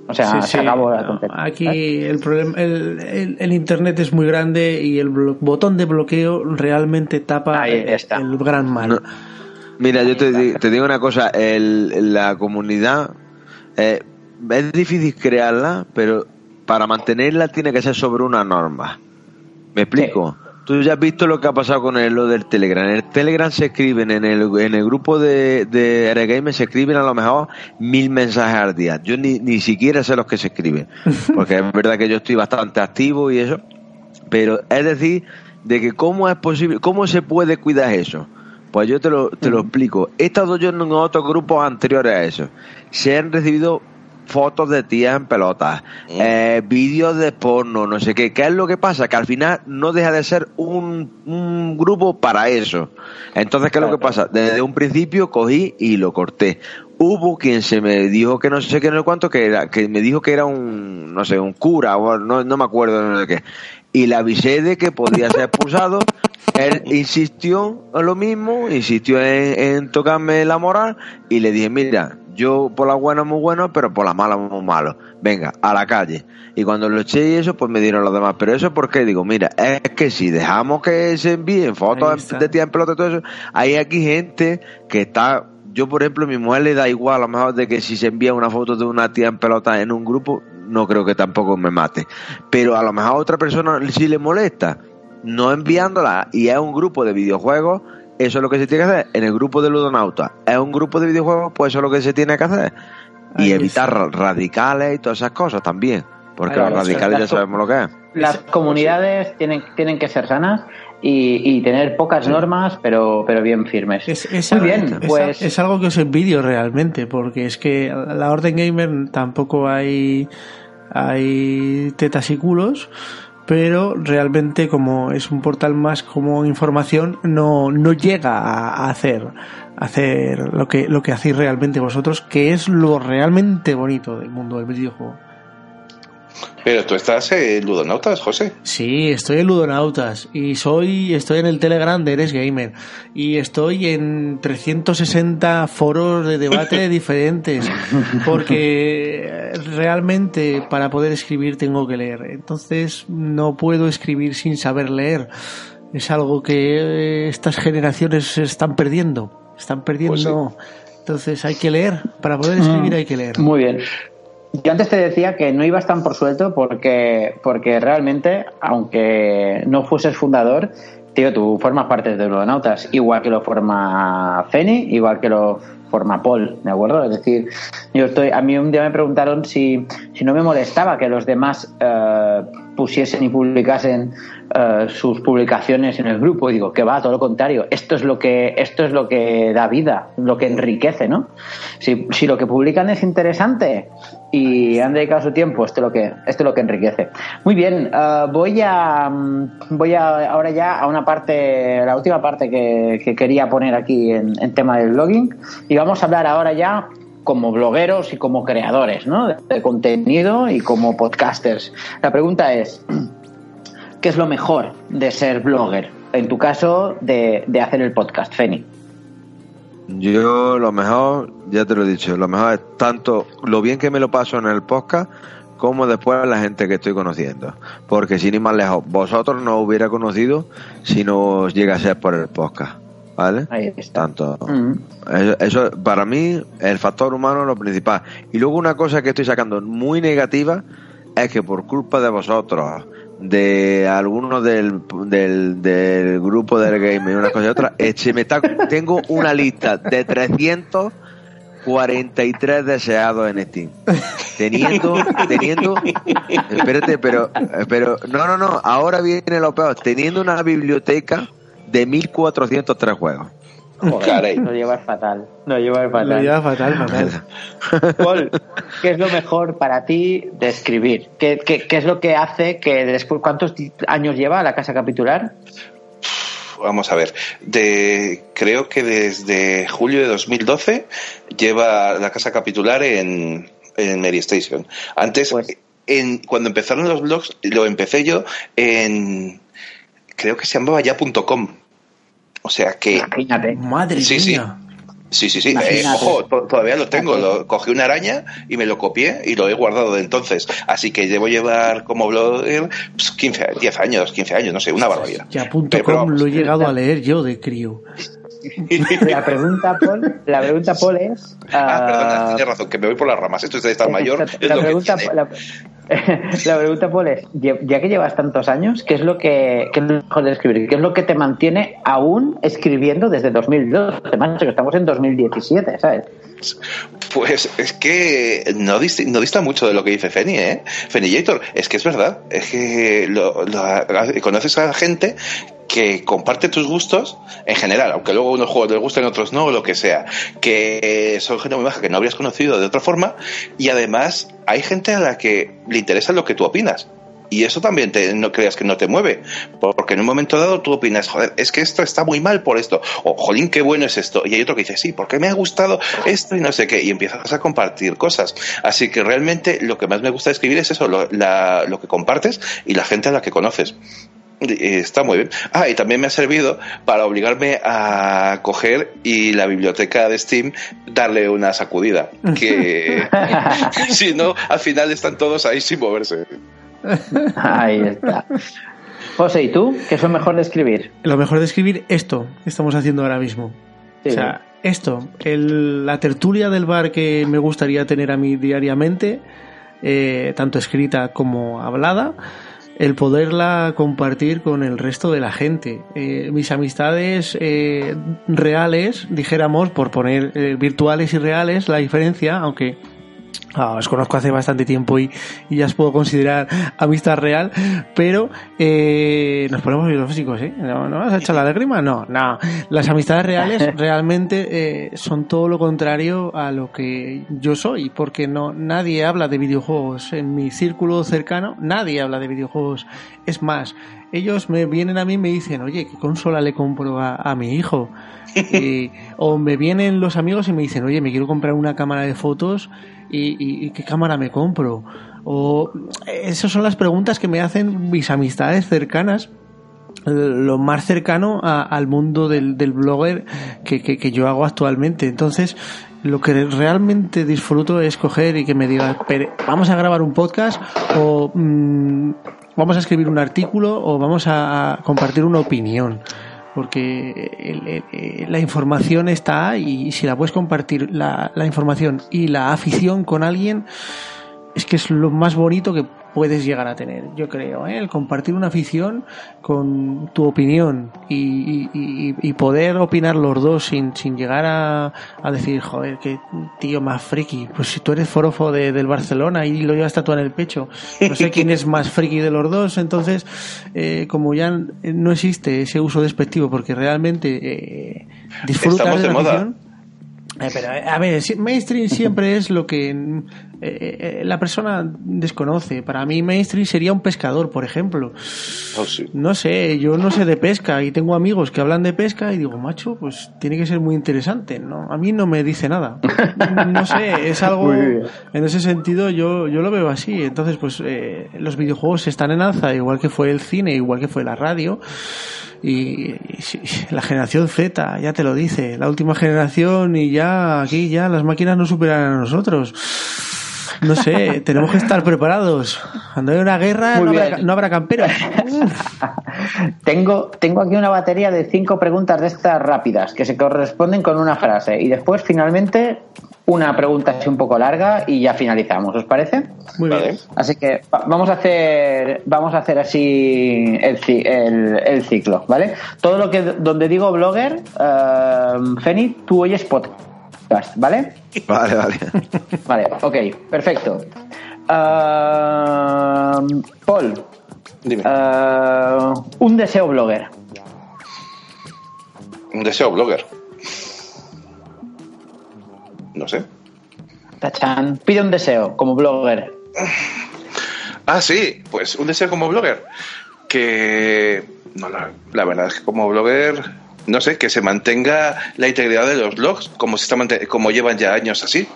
O sea, Sí, se sí. acabó la tontería. Aquí el problema, el, el- el internet es muy grande y el botón de bloqueo realmente tapa el, está. el gran mal. No. Mira, yo te, di- te digo una cosa, el, la comunidad eh, es difícil crearla, pero para mantenerla tiene que ser sobre una norma. ¿Me explico? Tú ya has visto lo que ha pasado con el, lo del Telegram. En el Telegram se escriben, en el, en el grupo de, de se escriben a lo mejor mil mensajes al día. Yo ni, ni siquiera sé los que se escriben, porque es verdad que yo estoy bastante activo y eso. Pero es decir, de que cómo es posible, cómo se puede cuidar eso. Pues yo te lo, te lo explico. He estado yo en otros grupos anteriores a eso. Se han recibido fotos de tías en pelotas, eh, vídeos de porno, no sé qué. ¿Qué es lo que pasa? Que al final no deja de ser un, un grupo para eso. Entonces, ¿qué es lo que pasa? Desde un principio cogí y lo corté. Hubo quien se me dijo que no sé qué, no sé cuánto, que era, que me dijo que era un, no sé, un cura, o no, no me acuerdo no sé qué. Y le avisé de que podía ser expulsado. Él insistió en lo mismo, insistió en, en tocarme la moral y le dije, mira, yo por la buena muy bueno, pero por la mala muy malo. Venga, a la calle. Y cuando lo eché y eso, pues me dieron los demás. Pero eso porque digo, mira, es que si dejamos que se envíen fotos de tía en pelota y todo eso, hay aquí gente que está yo por ejemplo, a mi mujer le da igual a lo mejor de que si se envía una foto de una tía en pelota en un grupo, no creo que tampoco me mate. Pero a lo mejor a otra persona sí le molesta, no enviándola y es un grupo de videojuegos, eso es lo que se tiene que hacer. En el grupo de ludonautas es un grupo de videojuegos, pues eso es lo que se tiene que hacer. Ahí Y evitar ra- radicales y todas esas cosas también. Porque los radicales ya sabemos lo que es. Las comunidades tienen, tienen que ser sanas y, y tener pocas normas, pero, pero bien firmes. Es, es Muy algo- bien, es- pues es algo que os envidio realmente, porque es que la Orden Gamer tampoco hay, hay tetas y culos, pero realmente como es un portal más como información, no, no llega a, hacer, hacer lo que, lo que hacéis realmente vosotros, que es lo realmente bonito del mundo del videojuego. Pero tú estás en Ludonautas, José. Sí, estoy en Ludonautas y soy, estoy en el Telegram de Eres Gamer y estoy en 360 foros de debate diferentes porque eh, realmente para poder escribir tengo que leer. Entonces no puedo escribir sin saber leer. Es algo que eh, estas generaciones están perdiendo. Están perdiendo. Entonces hay que leer. Para poder escribir hay que leer. Muy bien. Yo antes te decía que no ibas tan por suelto porque, porque realmente, aunque no fueses fundador, tío, tú formas parte de Ludonautas, igual que lo forma Feni, igual que lo forma Paul, ¿de acuerdo? Es decir, yo estoy, a mí un día me preguntaron si, si no me molestaba que los demás eh, pusiesen y publicasen eh, sus publicaciones en el grupo digo que va todo lo contrario esto es lo que esto es lo que da vida lo que enriquece no si, si lo que publican es interesante y han dedicado su tiempo esto es lo que esto es lo que enriquece. Muy bien eh, voy a mm, voy a ahora ya a una parte la última parte que, que quería poner aquí en, en tema del blogging y vamos a hablar ahora ya como blogueros y como creadores ¿no? de contenido y como podcasters. La pregunta es ¿Qué es lo mejor de ser blogger? En tu caso, de, de hacer el podcast, Feni. Yo lo mejor, ya te lo he dicho, lo mejor es tanto lo bien que me lo paso en el podcast como después la gente que estoy conociendo. Porque sin ir más lejos, vosotros no os hubiera conocido si no os llega a ser por el podcast. ¿Vale? Ahí está. Tanto. Mm. Eso, eso, para mí, el factor humano es lo principal. Y luego una cosa que estoy sacando muy negativa es que por culpa de vosotros, de algunos del, del, del grupo del game y una cosa y otra, eche- me está- tengo una lista de 343 deseados en Steam. Teniendo, teniendo, espérate, pero, pero, no, no, no, ahora viene lo peor, teniendo una biblioteca de 1403 juegos. Joder. Lo llevas fatal. Lo llevas fatal. Lo lleva fatal, fatal. Paul, ¿qué es lo mejor para ti de escribir? ¿Qué, qué, qué es lo que hace que después, cuántos años lleva la casa capitular? Vamos a ver, de, creo que desde julio de 2012 lleva la casa capitular en, en Mary Station. Antes, Pues- en, cuando empezaron los blogs, lo empecé yo en, creo que se llamaba ya.com. O sea que, Imagínate. Madre Sí, mía. sí, sí, sí, eh, ojo, to- todavía lo tengo. Lo, cogí una araña y me lo copié y lo he guardado de entonces. Así que debo llevar como blogger pues, 15, 10 años, 15 años, no sé, una barbaridad. Ya punto Pero, pero com lo he llegado a leer yo de crío. La pregunta, Paul, la pregunta, Paul, es. Ah, perdona, ah, tienes razón, que me voy por las ramas. Esto es de tan mayor. Es la, lo que pregunta, tiene. la, la pregunta, Paul, es: ya que llevas tantos años, ¿qué es lo que qué es mejor de escribir? ¿Qué es lo que te mantiene aún escribiendo desde 2002? Macho, que estamos en 2017, ¿sabes? Pues es que no, dista mucho de lo que dice Feni, ¿eh? Fenillator, es que es verdad. Es que lo- lo- conoces a gente que comparte tus gustos en general, aunque luego unos juegos les gusten, otros no, o lo que sea, que son gente muy baja que no habrías conocido de otra forma, y además hay gente a la que le interesa lo que tú opinas. Y eso también te, no creas que no te mueve, porque en un momento dado tú opinas, joder, es que esto está muy mal por esto, o jolín, qué bueno es esto. Y hay otro que dice, sí, porque me ha gustado esto y no sé qué, y empiezas a compartir cosas. Así que realmente lo que más me gusta escribir es eso, la- lo que compartes y la gente a la que conoces. Y Está muy bien. Ah, y también me ha servido para obligarme a coger y la biblioteca de Steam darle una sacudida. Que si no, al final están todos ahí sin moverse. Ahí está. José, ¿y tú? ¿Qué es lo mejor de escribir? Lo mejor de escribir esto que estamos haciendo ahora mismo. Sí. O sea, esto, el- la tertulia del bar que me gustaría tener a mí diariamente, eh, tanto escrita como hablada, el poderla compartir con el resto de la gente. Eh, mis amistades eh, reales, dijéramos, por poner eh, virtuales y reales, la diferencia, aunque Ah, os conozco hace bastante tiempo y, y ya os puedo considerar amistad real, pero eh, nos ponemos filosóficos, ¿eh? ¿No, ¿No vas a echar la lágrima? No, no. Las amistades reales realmente eh, son todo lo contrario a lo que yo soy, porque no nadie habla de videojuegos en mi círculo cercano, nadie habla de videojuegos. Es más, ellos me vienen a mí y me dicen, oye, ¿qué consola le compro a, a mi hijo? O me vienen los amigos y me dicen, oye, me quiero comprar una cámara de fotos y, y- y qué cámara me compro. O esas son las preguntas que me hacen mis amistades cercanas lo más cercano a- al mundo del, del blogger que, que- que yo hago actualmente. Entonces, lo que realmente disfruto es coger y que me diga, "Pere, vamos a grabar un podcast o mm, vamos a escribir un artículo o vamos a, compartir una opinión. Porque el- la información está y si la puedes compartir la, la información y la afición con alguien, es que es lo más bonito que puedes llegar a tener, yo creo, ¿eh? el compartir una afición con tu opinión y, y- poder opinar los dos sin, sin llegar a, a decir, joder, qué tío más friki. Pues si tú eres forofo de, del Barcelona y lo llevas tatuado en el pecho, no sé quién es más friki de los dos, entonces, eh, como ya no existe ese uso despectivo, porque realmente eh, disfrutas Estamos de de la moda. afición, eh, pero, eh, a ver, mainstream siempre es lo que eh, eh, la persona desconoce. Para mí, mainstream sería un pescador, por ejemplo. Oh, sí. No sé, yo no sé de pesca y tengo amigos que hablan de pesca y digo, macho, pues tiene que ser muy interesante, ¿no? A mí no me dice nada. No sé, es algo, en ese sentido yo, yo lo veo así. Entonces, pues eh, los videojuegos están en alza, igual que fue el cine, igual que fue la radio. Y, la generación Z, ya te lo dice, la última generación y ya aquí ya las máquinas no superan a nosotros. No sé, tenemos que estar preparados. Cuando hay una guerra no habrá, no habrá camperos. Tengo, tengo aquí una batería de cinco preguntas de estas rápidas que se corresponden con una frase y después finalmente una pregunta así un poco larga y ya finalizamos, ¿os parece? Muy Vale. bien. Así que va- vamos a hacer vamos a hacer así el, ci- el, el ciclo, ¿vale? Todo lo que donde digo blogger, eh, Feni, tú oyes podcast, ¿vale? Vale, vale. Vale, ok, perfecto. Eh, Paul, Dime. eh, un deseo blogger. Un deseo blogger. No sé. Tachan, pide un deseo como blogger. Ah, sí, pues un deseo como blogger. Que. No, la, la verdad es que como blogger. No sé, que se mantenga la integridad de los blogs, como, se está como llevan ya años así.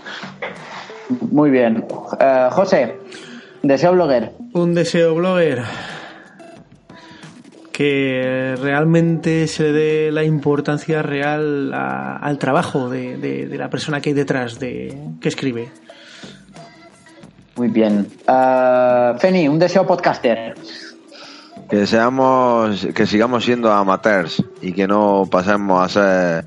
Muy bien. Eh, José, deseo blogger. Un deseo blogger que realmente se le dé la importancia real a- al trabajo de, de- de la persona que hay detrás de que escribe. Muy bien. Eh, Feni, un deseo podcaster. Que seamos, que sigamos siendo amateurs y que no pasemos a ser,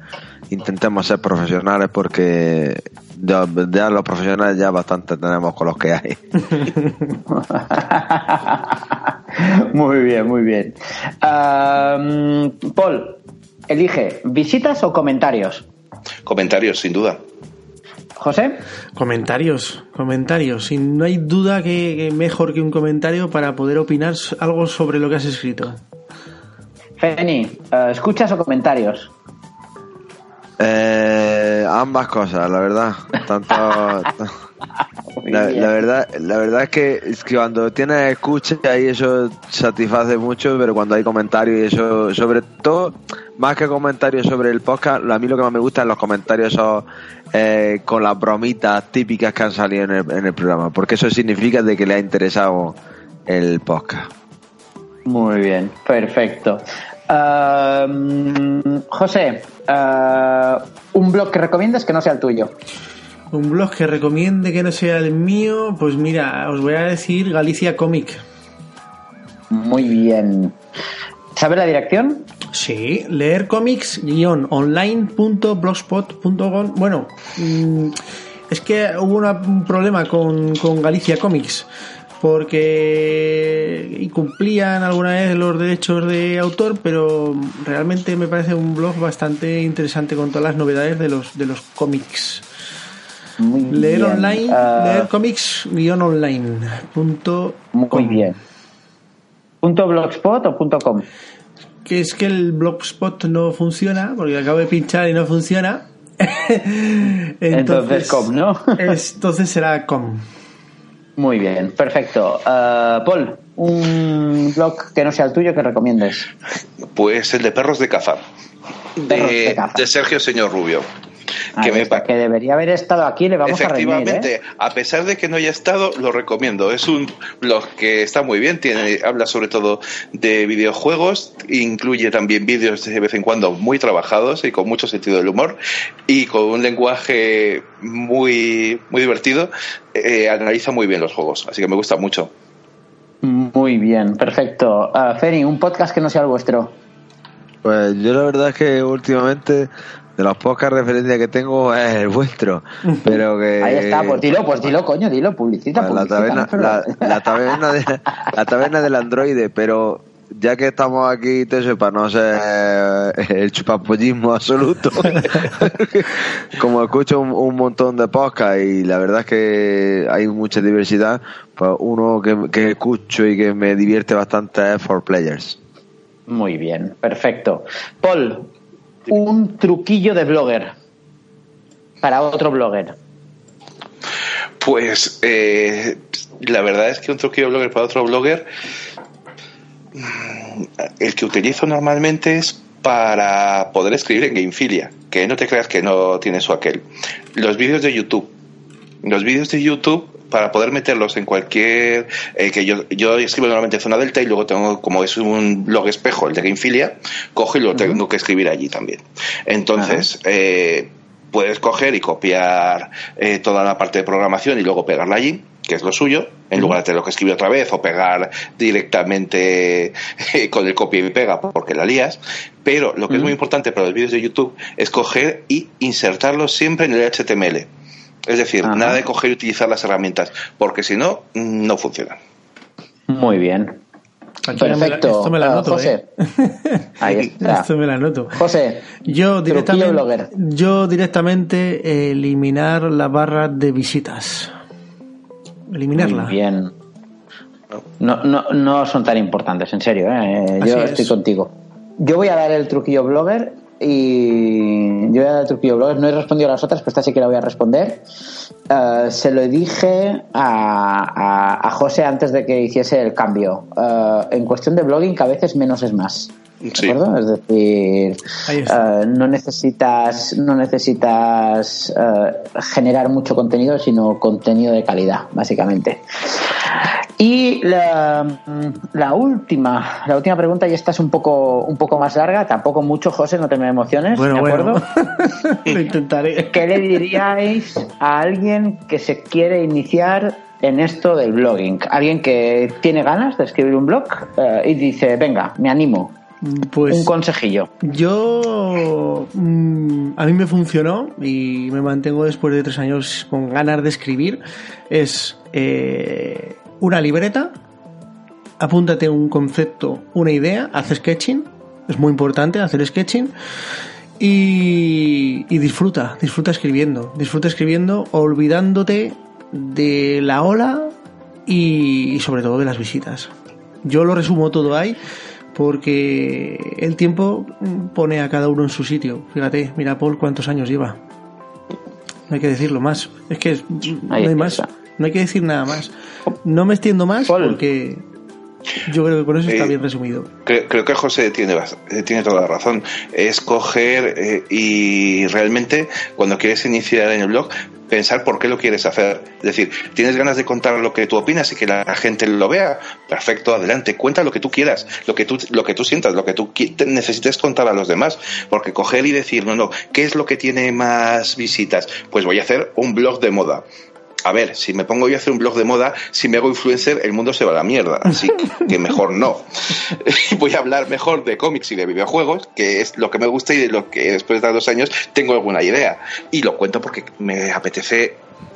intentemos ser profesionales porque ya, ya los profesionales ya bastante tenemos con los que hay. muy bien, muy bien. Paul, elige visitas o comentarios. Comentarios, sin duda. José, Comentarios, comentarios. Y no hay duda que, que mejor que un comentario para poder opinar algo sobre lo que has escrito. Feni, eh, escuchas o comentarios. Eh, ambas cosas, la verdad. Tanto, la, verdad, la verdad es que, es que cuando tienes escucha y eso satisface mucho, pero cuando hay comentarios y eso, sobre todo, más que comentarios sobre el podcast, a mí lo que más me gusta es los comentarios esos, eh, con las bromitas típicas que han salido en el, en el programa, porque eso significa de que le ha interesado el podcast. Muy bien, perfecto. Eh, José, eh, un blog que recomiendas que no sea el tuyo. Un blog que recomiende que no sea el mío, pues mira, os voy a decir Galicia Comic. Muy bien. ¿Sabes la dirección? Sí, leer cómics-online.blogspot.com. Bueno, mm, es que hubo una- un problema con, con Galicia Comics porque incumplían alguna vez los derechos de autor, pero realmente me parece un blog bastante interesante con todas las novedades de los de los cómics. Muy Leer bien. online, Eh, leer cómics-online. punto Muy com. bien. ¿Punto blogspot o punto com? que es que el blogspot no funciona, porque acabo de pinchar y no funciona. Entonces, com, ¿no? es- entonces será com. Muy bien, perfecto. Eh, Paul, un blog que no sea el tuyo que recomiendes. Pues el de Perros de Caza. Perros De, de Caza. de Sergio Señor Rubio. Que me debería haber estado aquí, le vamos a reñir, Efectivamente, ¿eh? a pesar de que no haya estado, lo recomiendo. Es un blog que está muy bien, tiene, habla sobre todo de videojuegos, incluye también vídeos de vez en cuando muy trabajados y con mucho sentido del humor y con un lenguaje muy, muy divertido, eh, analiza muy bien los juegos, así que me gusta mucho. Muy bien, perfecto. Eh, Feni, un podcast que no sea el vuestro. Pues yo la verdad es que últimamente de las pocas referencias que tengo es el vuestro, pero que Ahí está, pues dilo, pues dilo, coño, dilo, publicita, la publicita, taberna, ¿no? Pero- la, la taberna de, la taberna del androide, pero ya que estamos aquí, te eso, para no ser el chupapollismo absoluto, como escucho un, un montón de podcasts y la verdad es que hay mucha diversidad, pues uno que, que escucho y que me divierte bastante es For Players. Muy bien, perfecto. Paul, un truquillo de blogger para otro blogger. Pues eh, la verdad es que un truquillo blogger para otro blogger, mm, el que utilizo normalmente es para poder escribir en Gamefilia, que no te creas que no tiene su aquel. Los vídeos de YouTube. Los vídeos de YouTube para poder meterlos en cualquier eh, que yo, yo escribo normalmente en zona delta y luego tengo como es un blog espejo el de Gamefilia cojo y lo tengo que escribir allí también. Entonces eh, puedes coger y copiar eh, toda la parte de programación y luego pegarla allí, que es lo suyo, en lugar de tenerlo que escribir otra vez o pegar directamente eh, con el copia y pega porque la lías. Pero lo que es muy importante para los vídeos de YouTube es coger y insertarlos siempre en el HTML. Es decir, Ajá. nada de coger y utilizar las herramientas, porque si no, no funcionan. Muy bien. Aquí ya me la- Perfecto. esto me la Ah, noto, José. ¿eh? Ahí está. Esto me la noto. José, Yo directamente, yo directamente eliminar la barra de visitas. Eliminarla. muy bien. No, no, no son tan importantes, en serio. ¿eh? Yo Así estoy es. contigo. Yo voy a dar el truquillo blogger y yo voy a dar el truquillo blogger. No he respondido a las otras, pero esta sí que la voy a responder. Eh, se lo dije a, a, a José antes de que hiciese el cambio. Eh, en cuestión de blogging, que a veces menos es más. ¿De Sí. acuerdo? Es decir, eh, no necesitas, no necesitas generar mucho contenido, sino contenido de calidad, básicamente. Y la, la última, la última pregunta, y esta es un poco, un poco más larga, tampoco mucho, José, no te me emociones, Bueno, ¿de bueno. acuerdo? Lo intentaré. ¿Qué le diríais a alguien que se quiere iniciar en esto del blogging? Alguien que tiene ganas de escribir un blog eh, y dice, venga, me animo. Pues Un consejillo. yo mm, a mí me funcionó y me mantengo después de tres años con ganas de escribir. Es eh, una libreta, apúntate un concepto, una idea, haz sketching, es muy importante hacer sketching. Y, y disfruta, disfruta escribiendo, disfruta escribiendo, olvidándote de la ola y, y sobre todo de las visitas. Yo lo resumo todo ahí porque el tiempo pone a cada uno en su sitio. Fíjate, mira Paul cuántos años lleva. No hay que decirlo más. Es que es- no hay más. está. No hay que decir nada más. No me extiendo más porque yo creo que con eso está Eh, bien resumido. Creo, creo que José tiene, tiene toda la razón. Es coger eh, y realmente cuando quieres iniciar en el blog, pensar por qué lo quieres hacer. Es decir, tienes ganas de contar lo que tú opinas y que la gente lo vea. Perfecto, adelante. Cuenta lo que tú quieras, lo que tú, lo que tú sientas, lo que tú necesites contar a los demás. Porque coger y decir, no, no, ¿qué es lo que tiene más visitas? Pues voy a hacer un blog de moda. A ver, si me pongo yo a hacer un blog de moda, si me hago influencer, el mundo se va a la mierda. Así que mejor no. Voy a hablar mejor de cómics y de videojuegos, que es lo que me gusta y de lo que después de dos años tengo alguna idea. Y lo cuento porque me apetece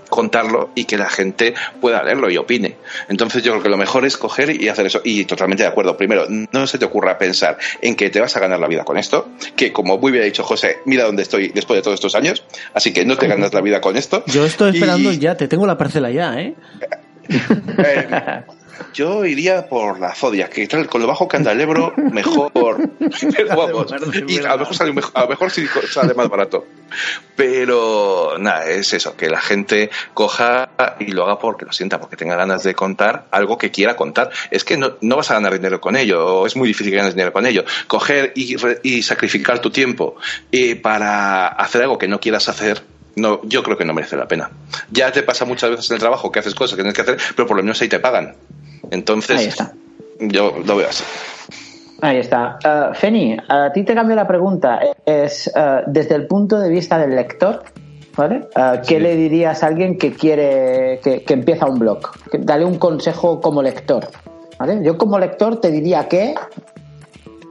contarlo y que la gente pueda leerlo y opine. Entonces yo creo que lo mejor es coger y hacer eso. Y totalmente de acuerdo. Primero, no se te ocurra pensar en que te vas a ganar la vida con esto, que como muy bien ha dicho José, mira dónde estoy después de todos estos años, así que no te ganas la vida con esto. Yo estoy Y- esperando ya, te tengo la parcela ya, ¿eh? eh, yo iría por la Zodiac, que tal, con lo bajo que anda el Ebro, mejor. Vamos, y a lo mejor sale, mejor- a lo mejor sí sale más barato. Pero nada, es eso, que la gente coja y lo haga porque lo sienta, porque tenga ganas de contar algo que quiera contar. Es que no, no vas a ganar dinero con ello, o es muy difícil que ganes dinero con ello. Coger y, y sacrificar tu tiempo eh, para hacer algo que no quieras hacer, no, yo creo que no merece la pena. Ya te pasa muchas veces en el trabajo que haces cosas que tienes que hacer, pero por lo menos ahí te pagan. Entonces, Ahí está. yo lo veo así. Ahí está. Eh, Feni, a ti te cambio la pregunta. Es eh, desde el punto de vista del lector, ¿vale? Eh, ¿Qué le dirías a alguien que quiere, que, que empieza un blog? Dale un consejo como lector. ¿Vale? Yo como lector te diría que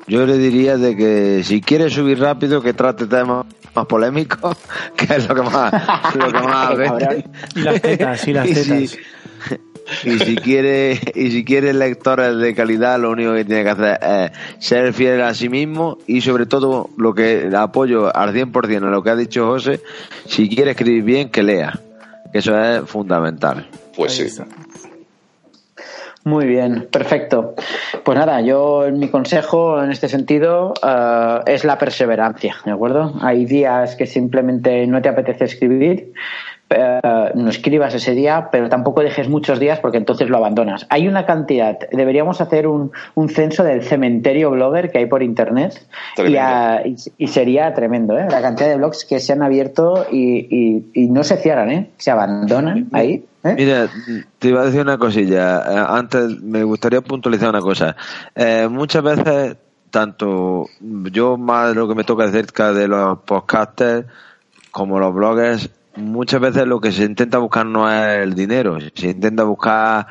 Yo le diría de que si quiere subir rápido, que trate temas más polémicos, que es lo que más, lo que más vende. Y las tetas, y las Y tetas. si- y si quiere y si quiere lectores de calidad lo único que tiene que hacer es ser fiel a sí mismo y sobre todo lo que apoyo al 100% en lo que ha dicho José si quiere escribir bien que lea que eso es fundamental Pues Ahí sí. está. Muy bien, perfecto. Pues nada, yo mi consejo en este sentido eh, es la perseverancia, ¿de acuerdo? Hay días que simplemente no te apetece escribir, eh, no escribas ese día, pero tampoco dejes muchos días porque entonces lo abandonas. Hay una cantidad, deberíamos hacer un, un censo del cementerio blogger que hay por internet y, a- y- y sería tremendo, ¿eh? La cantidad de blogs que se han abierto y, y- y no se cierran, ¿eh? Se abandonan ahí. ¿Eh? Mira, te iba a decir una cosilla. Eh, Antes me gustaría puntualizar una cosa. Eh, muchas veces, tanto yo más lo que me toca acerca de los podcasters como los bloggers, muchas veces lo que se intenta buscar no es el dinero, se intenta buscar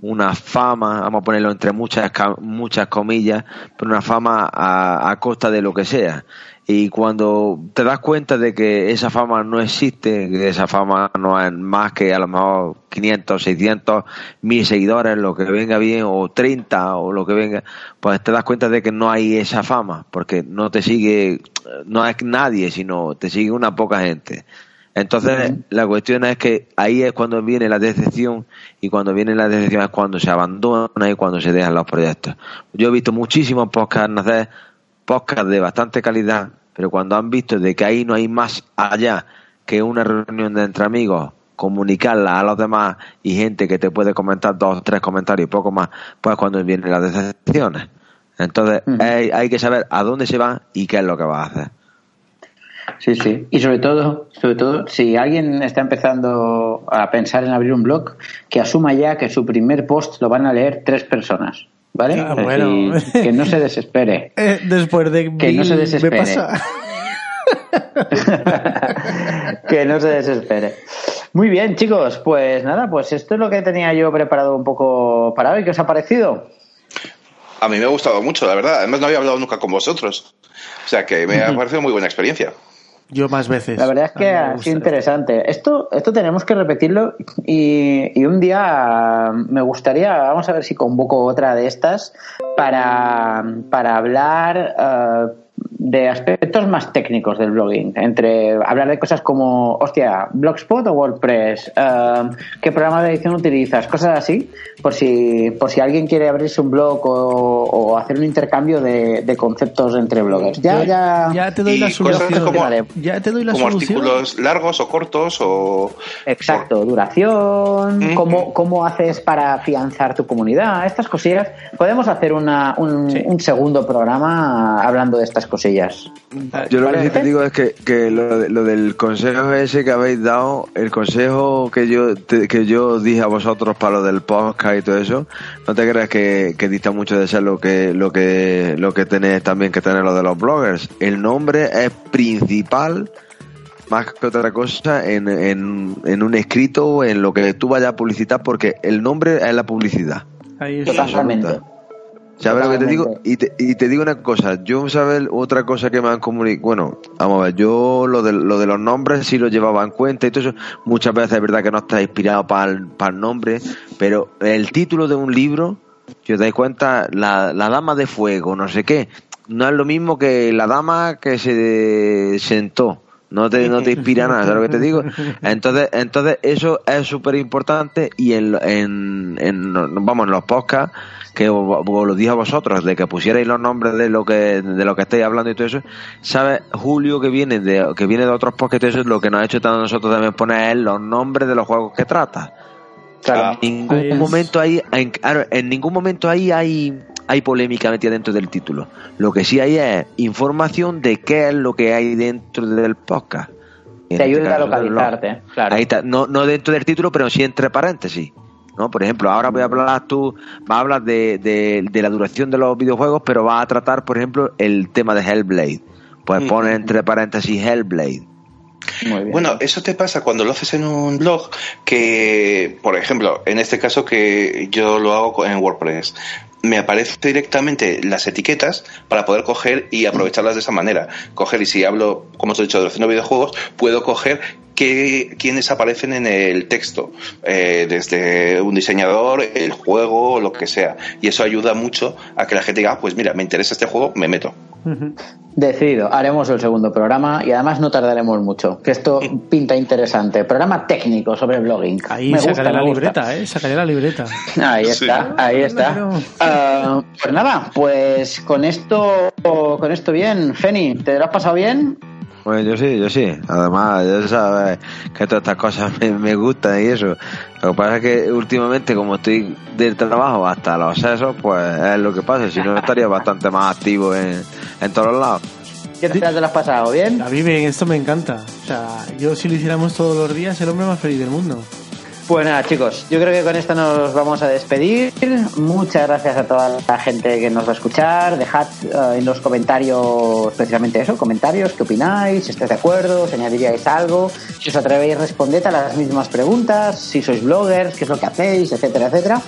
una fama, vamos a ponerlo entre muchas muchas comillas, pero una fama a, a costa de lo que sea. Y cuando te das cuenta de que esa fama no existe, que esa fama no es más que a lo mejor 500, 600, mil seguidores, lo que venga bien, o 30, o lo que venga, pues te das cuenta de que no hay esa fama, porque no te sigue, no es nadie, sino te sigue una poca gente. Entonces, la cuestión es que ahí es cuando viene la decepción y cuando viene la decepción es cuando se abandona y cuando se dejan los proyectos. Yo he visto muchísimos podcasts nacer, podcasts de bastante calidad, pero cuando han visto de que ahí no hay más allá que una reunión de entre amigos, comunicarla a los demás y gente que te puede comentar dos o tres comentarios y poco más, pues cuando vienen las decepciones. Entonces, hay, hay que saber a dónde se va y qué es lo que va a hacer. Sí, sí. Y sobre todo, sobre todo, si alguien está empezando a pensar en abrir un blog, que asuma ya que su primer post lo van a leer tres personas. ¿Vale? Ah, bueno. que no se desespere. Eh, después de Que no se desespere. me pasa. que no se desespere. Muy bien, chicos. Pues nada, pues esto es lo que tenía yo preparado un poco para hoy. ¿Qué os ha parecido? A mí me ha gustado mucho, la verdad. Además, no había hablado nunca con vosotros. O sea que me ha parecido muy buena experiencia. Yo más veces. La verdad es que ha sido interesante. Esto, esto tenemos que repetirlo y, y un día me gustaría, vamos a ver si convoco otra de estas para, para hablar eh, de aspectos más técnicos del blogging. Entre hablar de cosas como, hostia, Blogspot o WordPress, eh, qué programa de edición utilizas, cosas así, por si, por si alguien quiere abrirse un blog o, o hacer un intercambio de, de conceptos entre bloggers. Ya, Yo- ya, ya te doy la cosas solución. como- ya te doy la Como solución. artículos largos o cortos o... Exacto, duración, Mm. cómo, cómo haces para afianzar tu comunidad, estas cosillas. Podemos hacer una, un, Sí. un segundo programa hablando de estas Yo lo que sí te digo es que, que lo, de- lo del consejo ese que habéis dado, el consejo que yo te- que yo dije a vosotros para lo del podcast y todo eso, no te creas que, que dista mucho de ser lo que lo que lo que tenéis también que tener lo de los bloggers. El nombre es principal más que otra cosa en, en, en un escrito, en lo que tú vayas a publicitar, porque el nombre es la publicidad. Ahí está. Totalmente. ¿Sabes lo que te digo? Y te, y te digo una cosa, yo, ¿sabes? Otra cosa que me han comunicado, bueno, vamos a ver, yo lo de, lo de los nombres sí lo llevaba en cuenta y todo eso, muchas veces es verdad que no está inspirado para el, para el nombre, pero el título de un libro, si os dais cuenta, la, la dama de fuego, no sé qué, no es lo mismo que la dama que se sentó. No te, no te inspira nada, ¿sabes lo que te digo? Entonces, entonces eso es súper importante y en, en, en- vamos, en los podcasts que os, os lo dije a vosotros, de que pusierais los nombres de lo que, de lo que estáis hablando y todo eso, ¿sabes? Julio que viene de, que viene de otros podcasts y todo eso, es lo que nos ha hecho a nosotros también poner es los nombres de los juegos que trata. Claro. En ningún Ahí momento ahí, en ningún momento ahí hay, hay polémica metida dentro del título. Lo que sí hay es información de qué es lo que hay dentro del podcast. En Te este ayuda a localizarte, claro. Ahí está, no, no dentro del título, pero sí entre paréntesis. ¿no? Por ejemplo, ahora voy a hablar tú, vas a hablar de, de, de la duración de los videojuegos, pero vas a tratar, por ejemplo, el tema de Hellblade. Pues Mm. pone entre paréntesis Hellblade. Muy bien. Bueno, eso te pasa cuando lo haces en un blog que, por ejemplo, en este caso que yo lo hago en WordPress, me aparece directamente las etiquetas para poder coger y aprovecharlas de esa manera. Coger y si hablo, como os he dicho, de haciendo videojuegos, puedo coger qué, quiénes aparecen en el texto, eh, desde un diseñador, el juego, o lo que sea. Y eso ayuda mucho a que la gente diga, ah, pues mira, me interesa este juego, me meto. Decidido, haremos el segundo programa y además no tardaremos mucho, que esto pinta interesante. Programa técnico sobre blogging. Ahí Me gusta, sacaré la me gusta. libreta, ¿eh? Sacaré la libreta. Ahí Sí. está, ahí está. Ah, pues nada, pues con esto, con esto bien. Feni, ¿te lo has pasado bien? Bueno, yo sí, yo sí. Además, ya sabes que todas estas cosas me, me gustan y eso. Lo que pasa es que últimamente, como estoy del trabajo hasta los sesos, pues es lo que pasa. Si no, estaría bastante más activo en, en todos lados. ¿Qué tal te lo has pasado? ¿Bien? A mí me- esto me encanta. O sea, yo si lo hiciéramos todos los días, el hombre más feliz del mundo. Pues nada, chicos, yo creo que con esto nos vamos a despedir. Muchas gracias a toda la gente que nos va a escuchar. Dejad eh, en los comentarios, precisamente eso, comentarios, qué opináis, si estáis de acuerdo, si añadiríais algo, si os atrevéis, responded a las mismas preguntas, si sois bloggers, qué es lo que hacéis, etcétera, etcétera.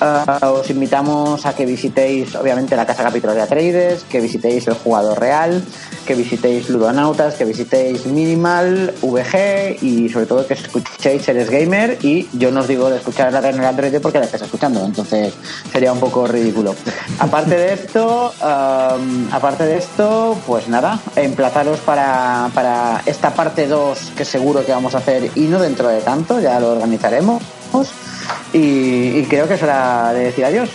eh, os invitamos a que visitéis, obviamente, la Casa Capítulo de Atreides, que visitéis el Jugador Real, que visitéis Ludonautas, que visitéis Minimal, VG y sobre todo que escuchéis Seres Gamer. Y yo no os digo de escuchar la en el Android porque la estáis escuchando, entonces sería un poco ridículo. Aparte de esto, aparte de esto, pues nada, emplazaros para, para esta parte 2 que seguro que vamos a hacer y no dentro de tanto, ya lo organizaremos. Y, y creo que hora de decir adiós.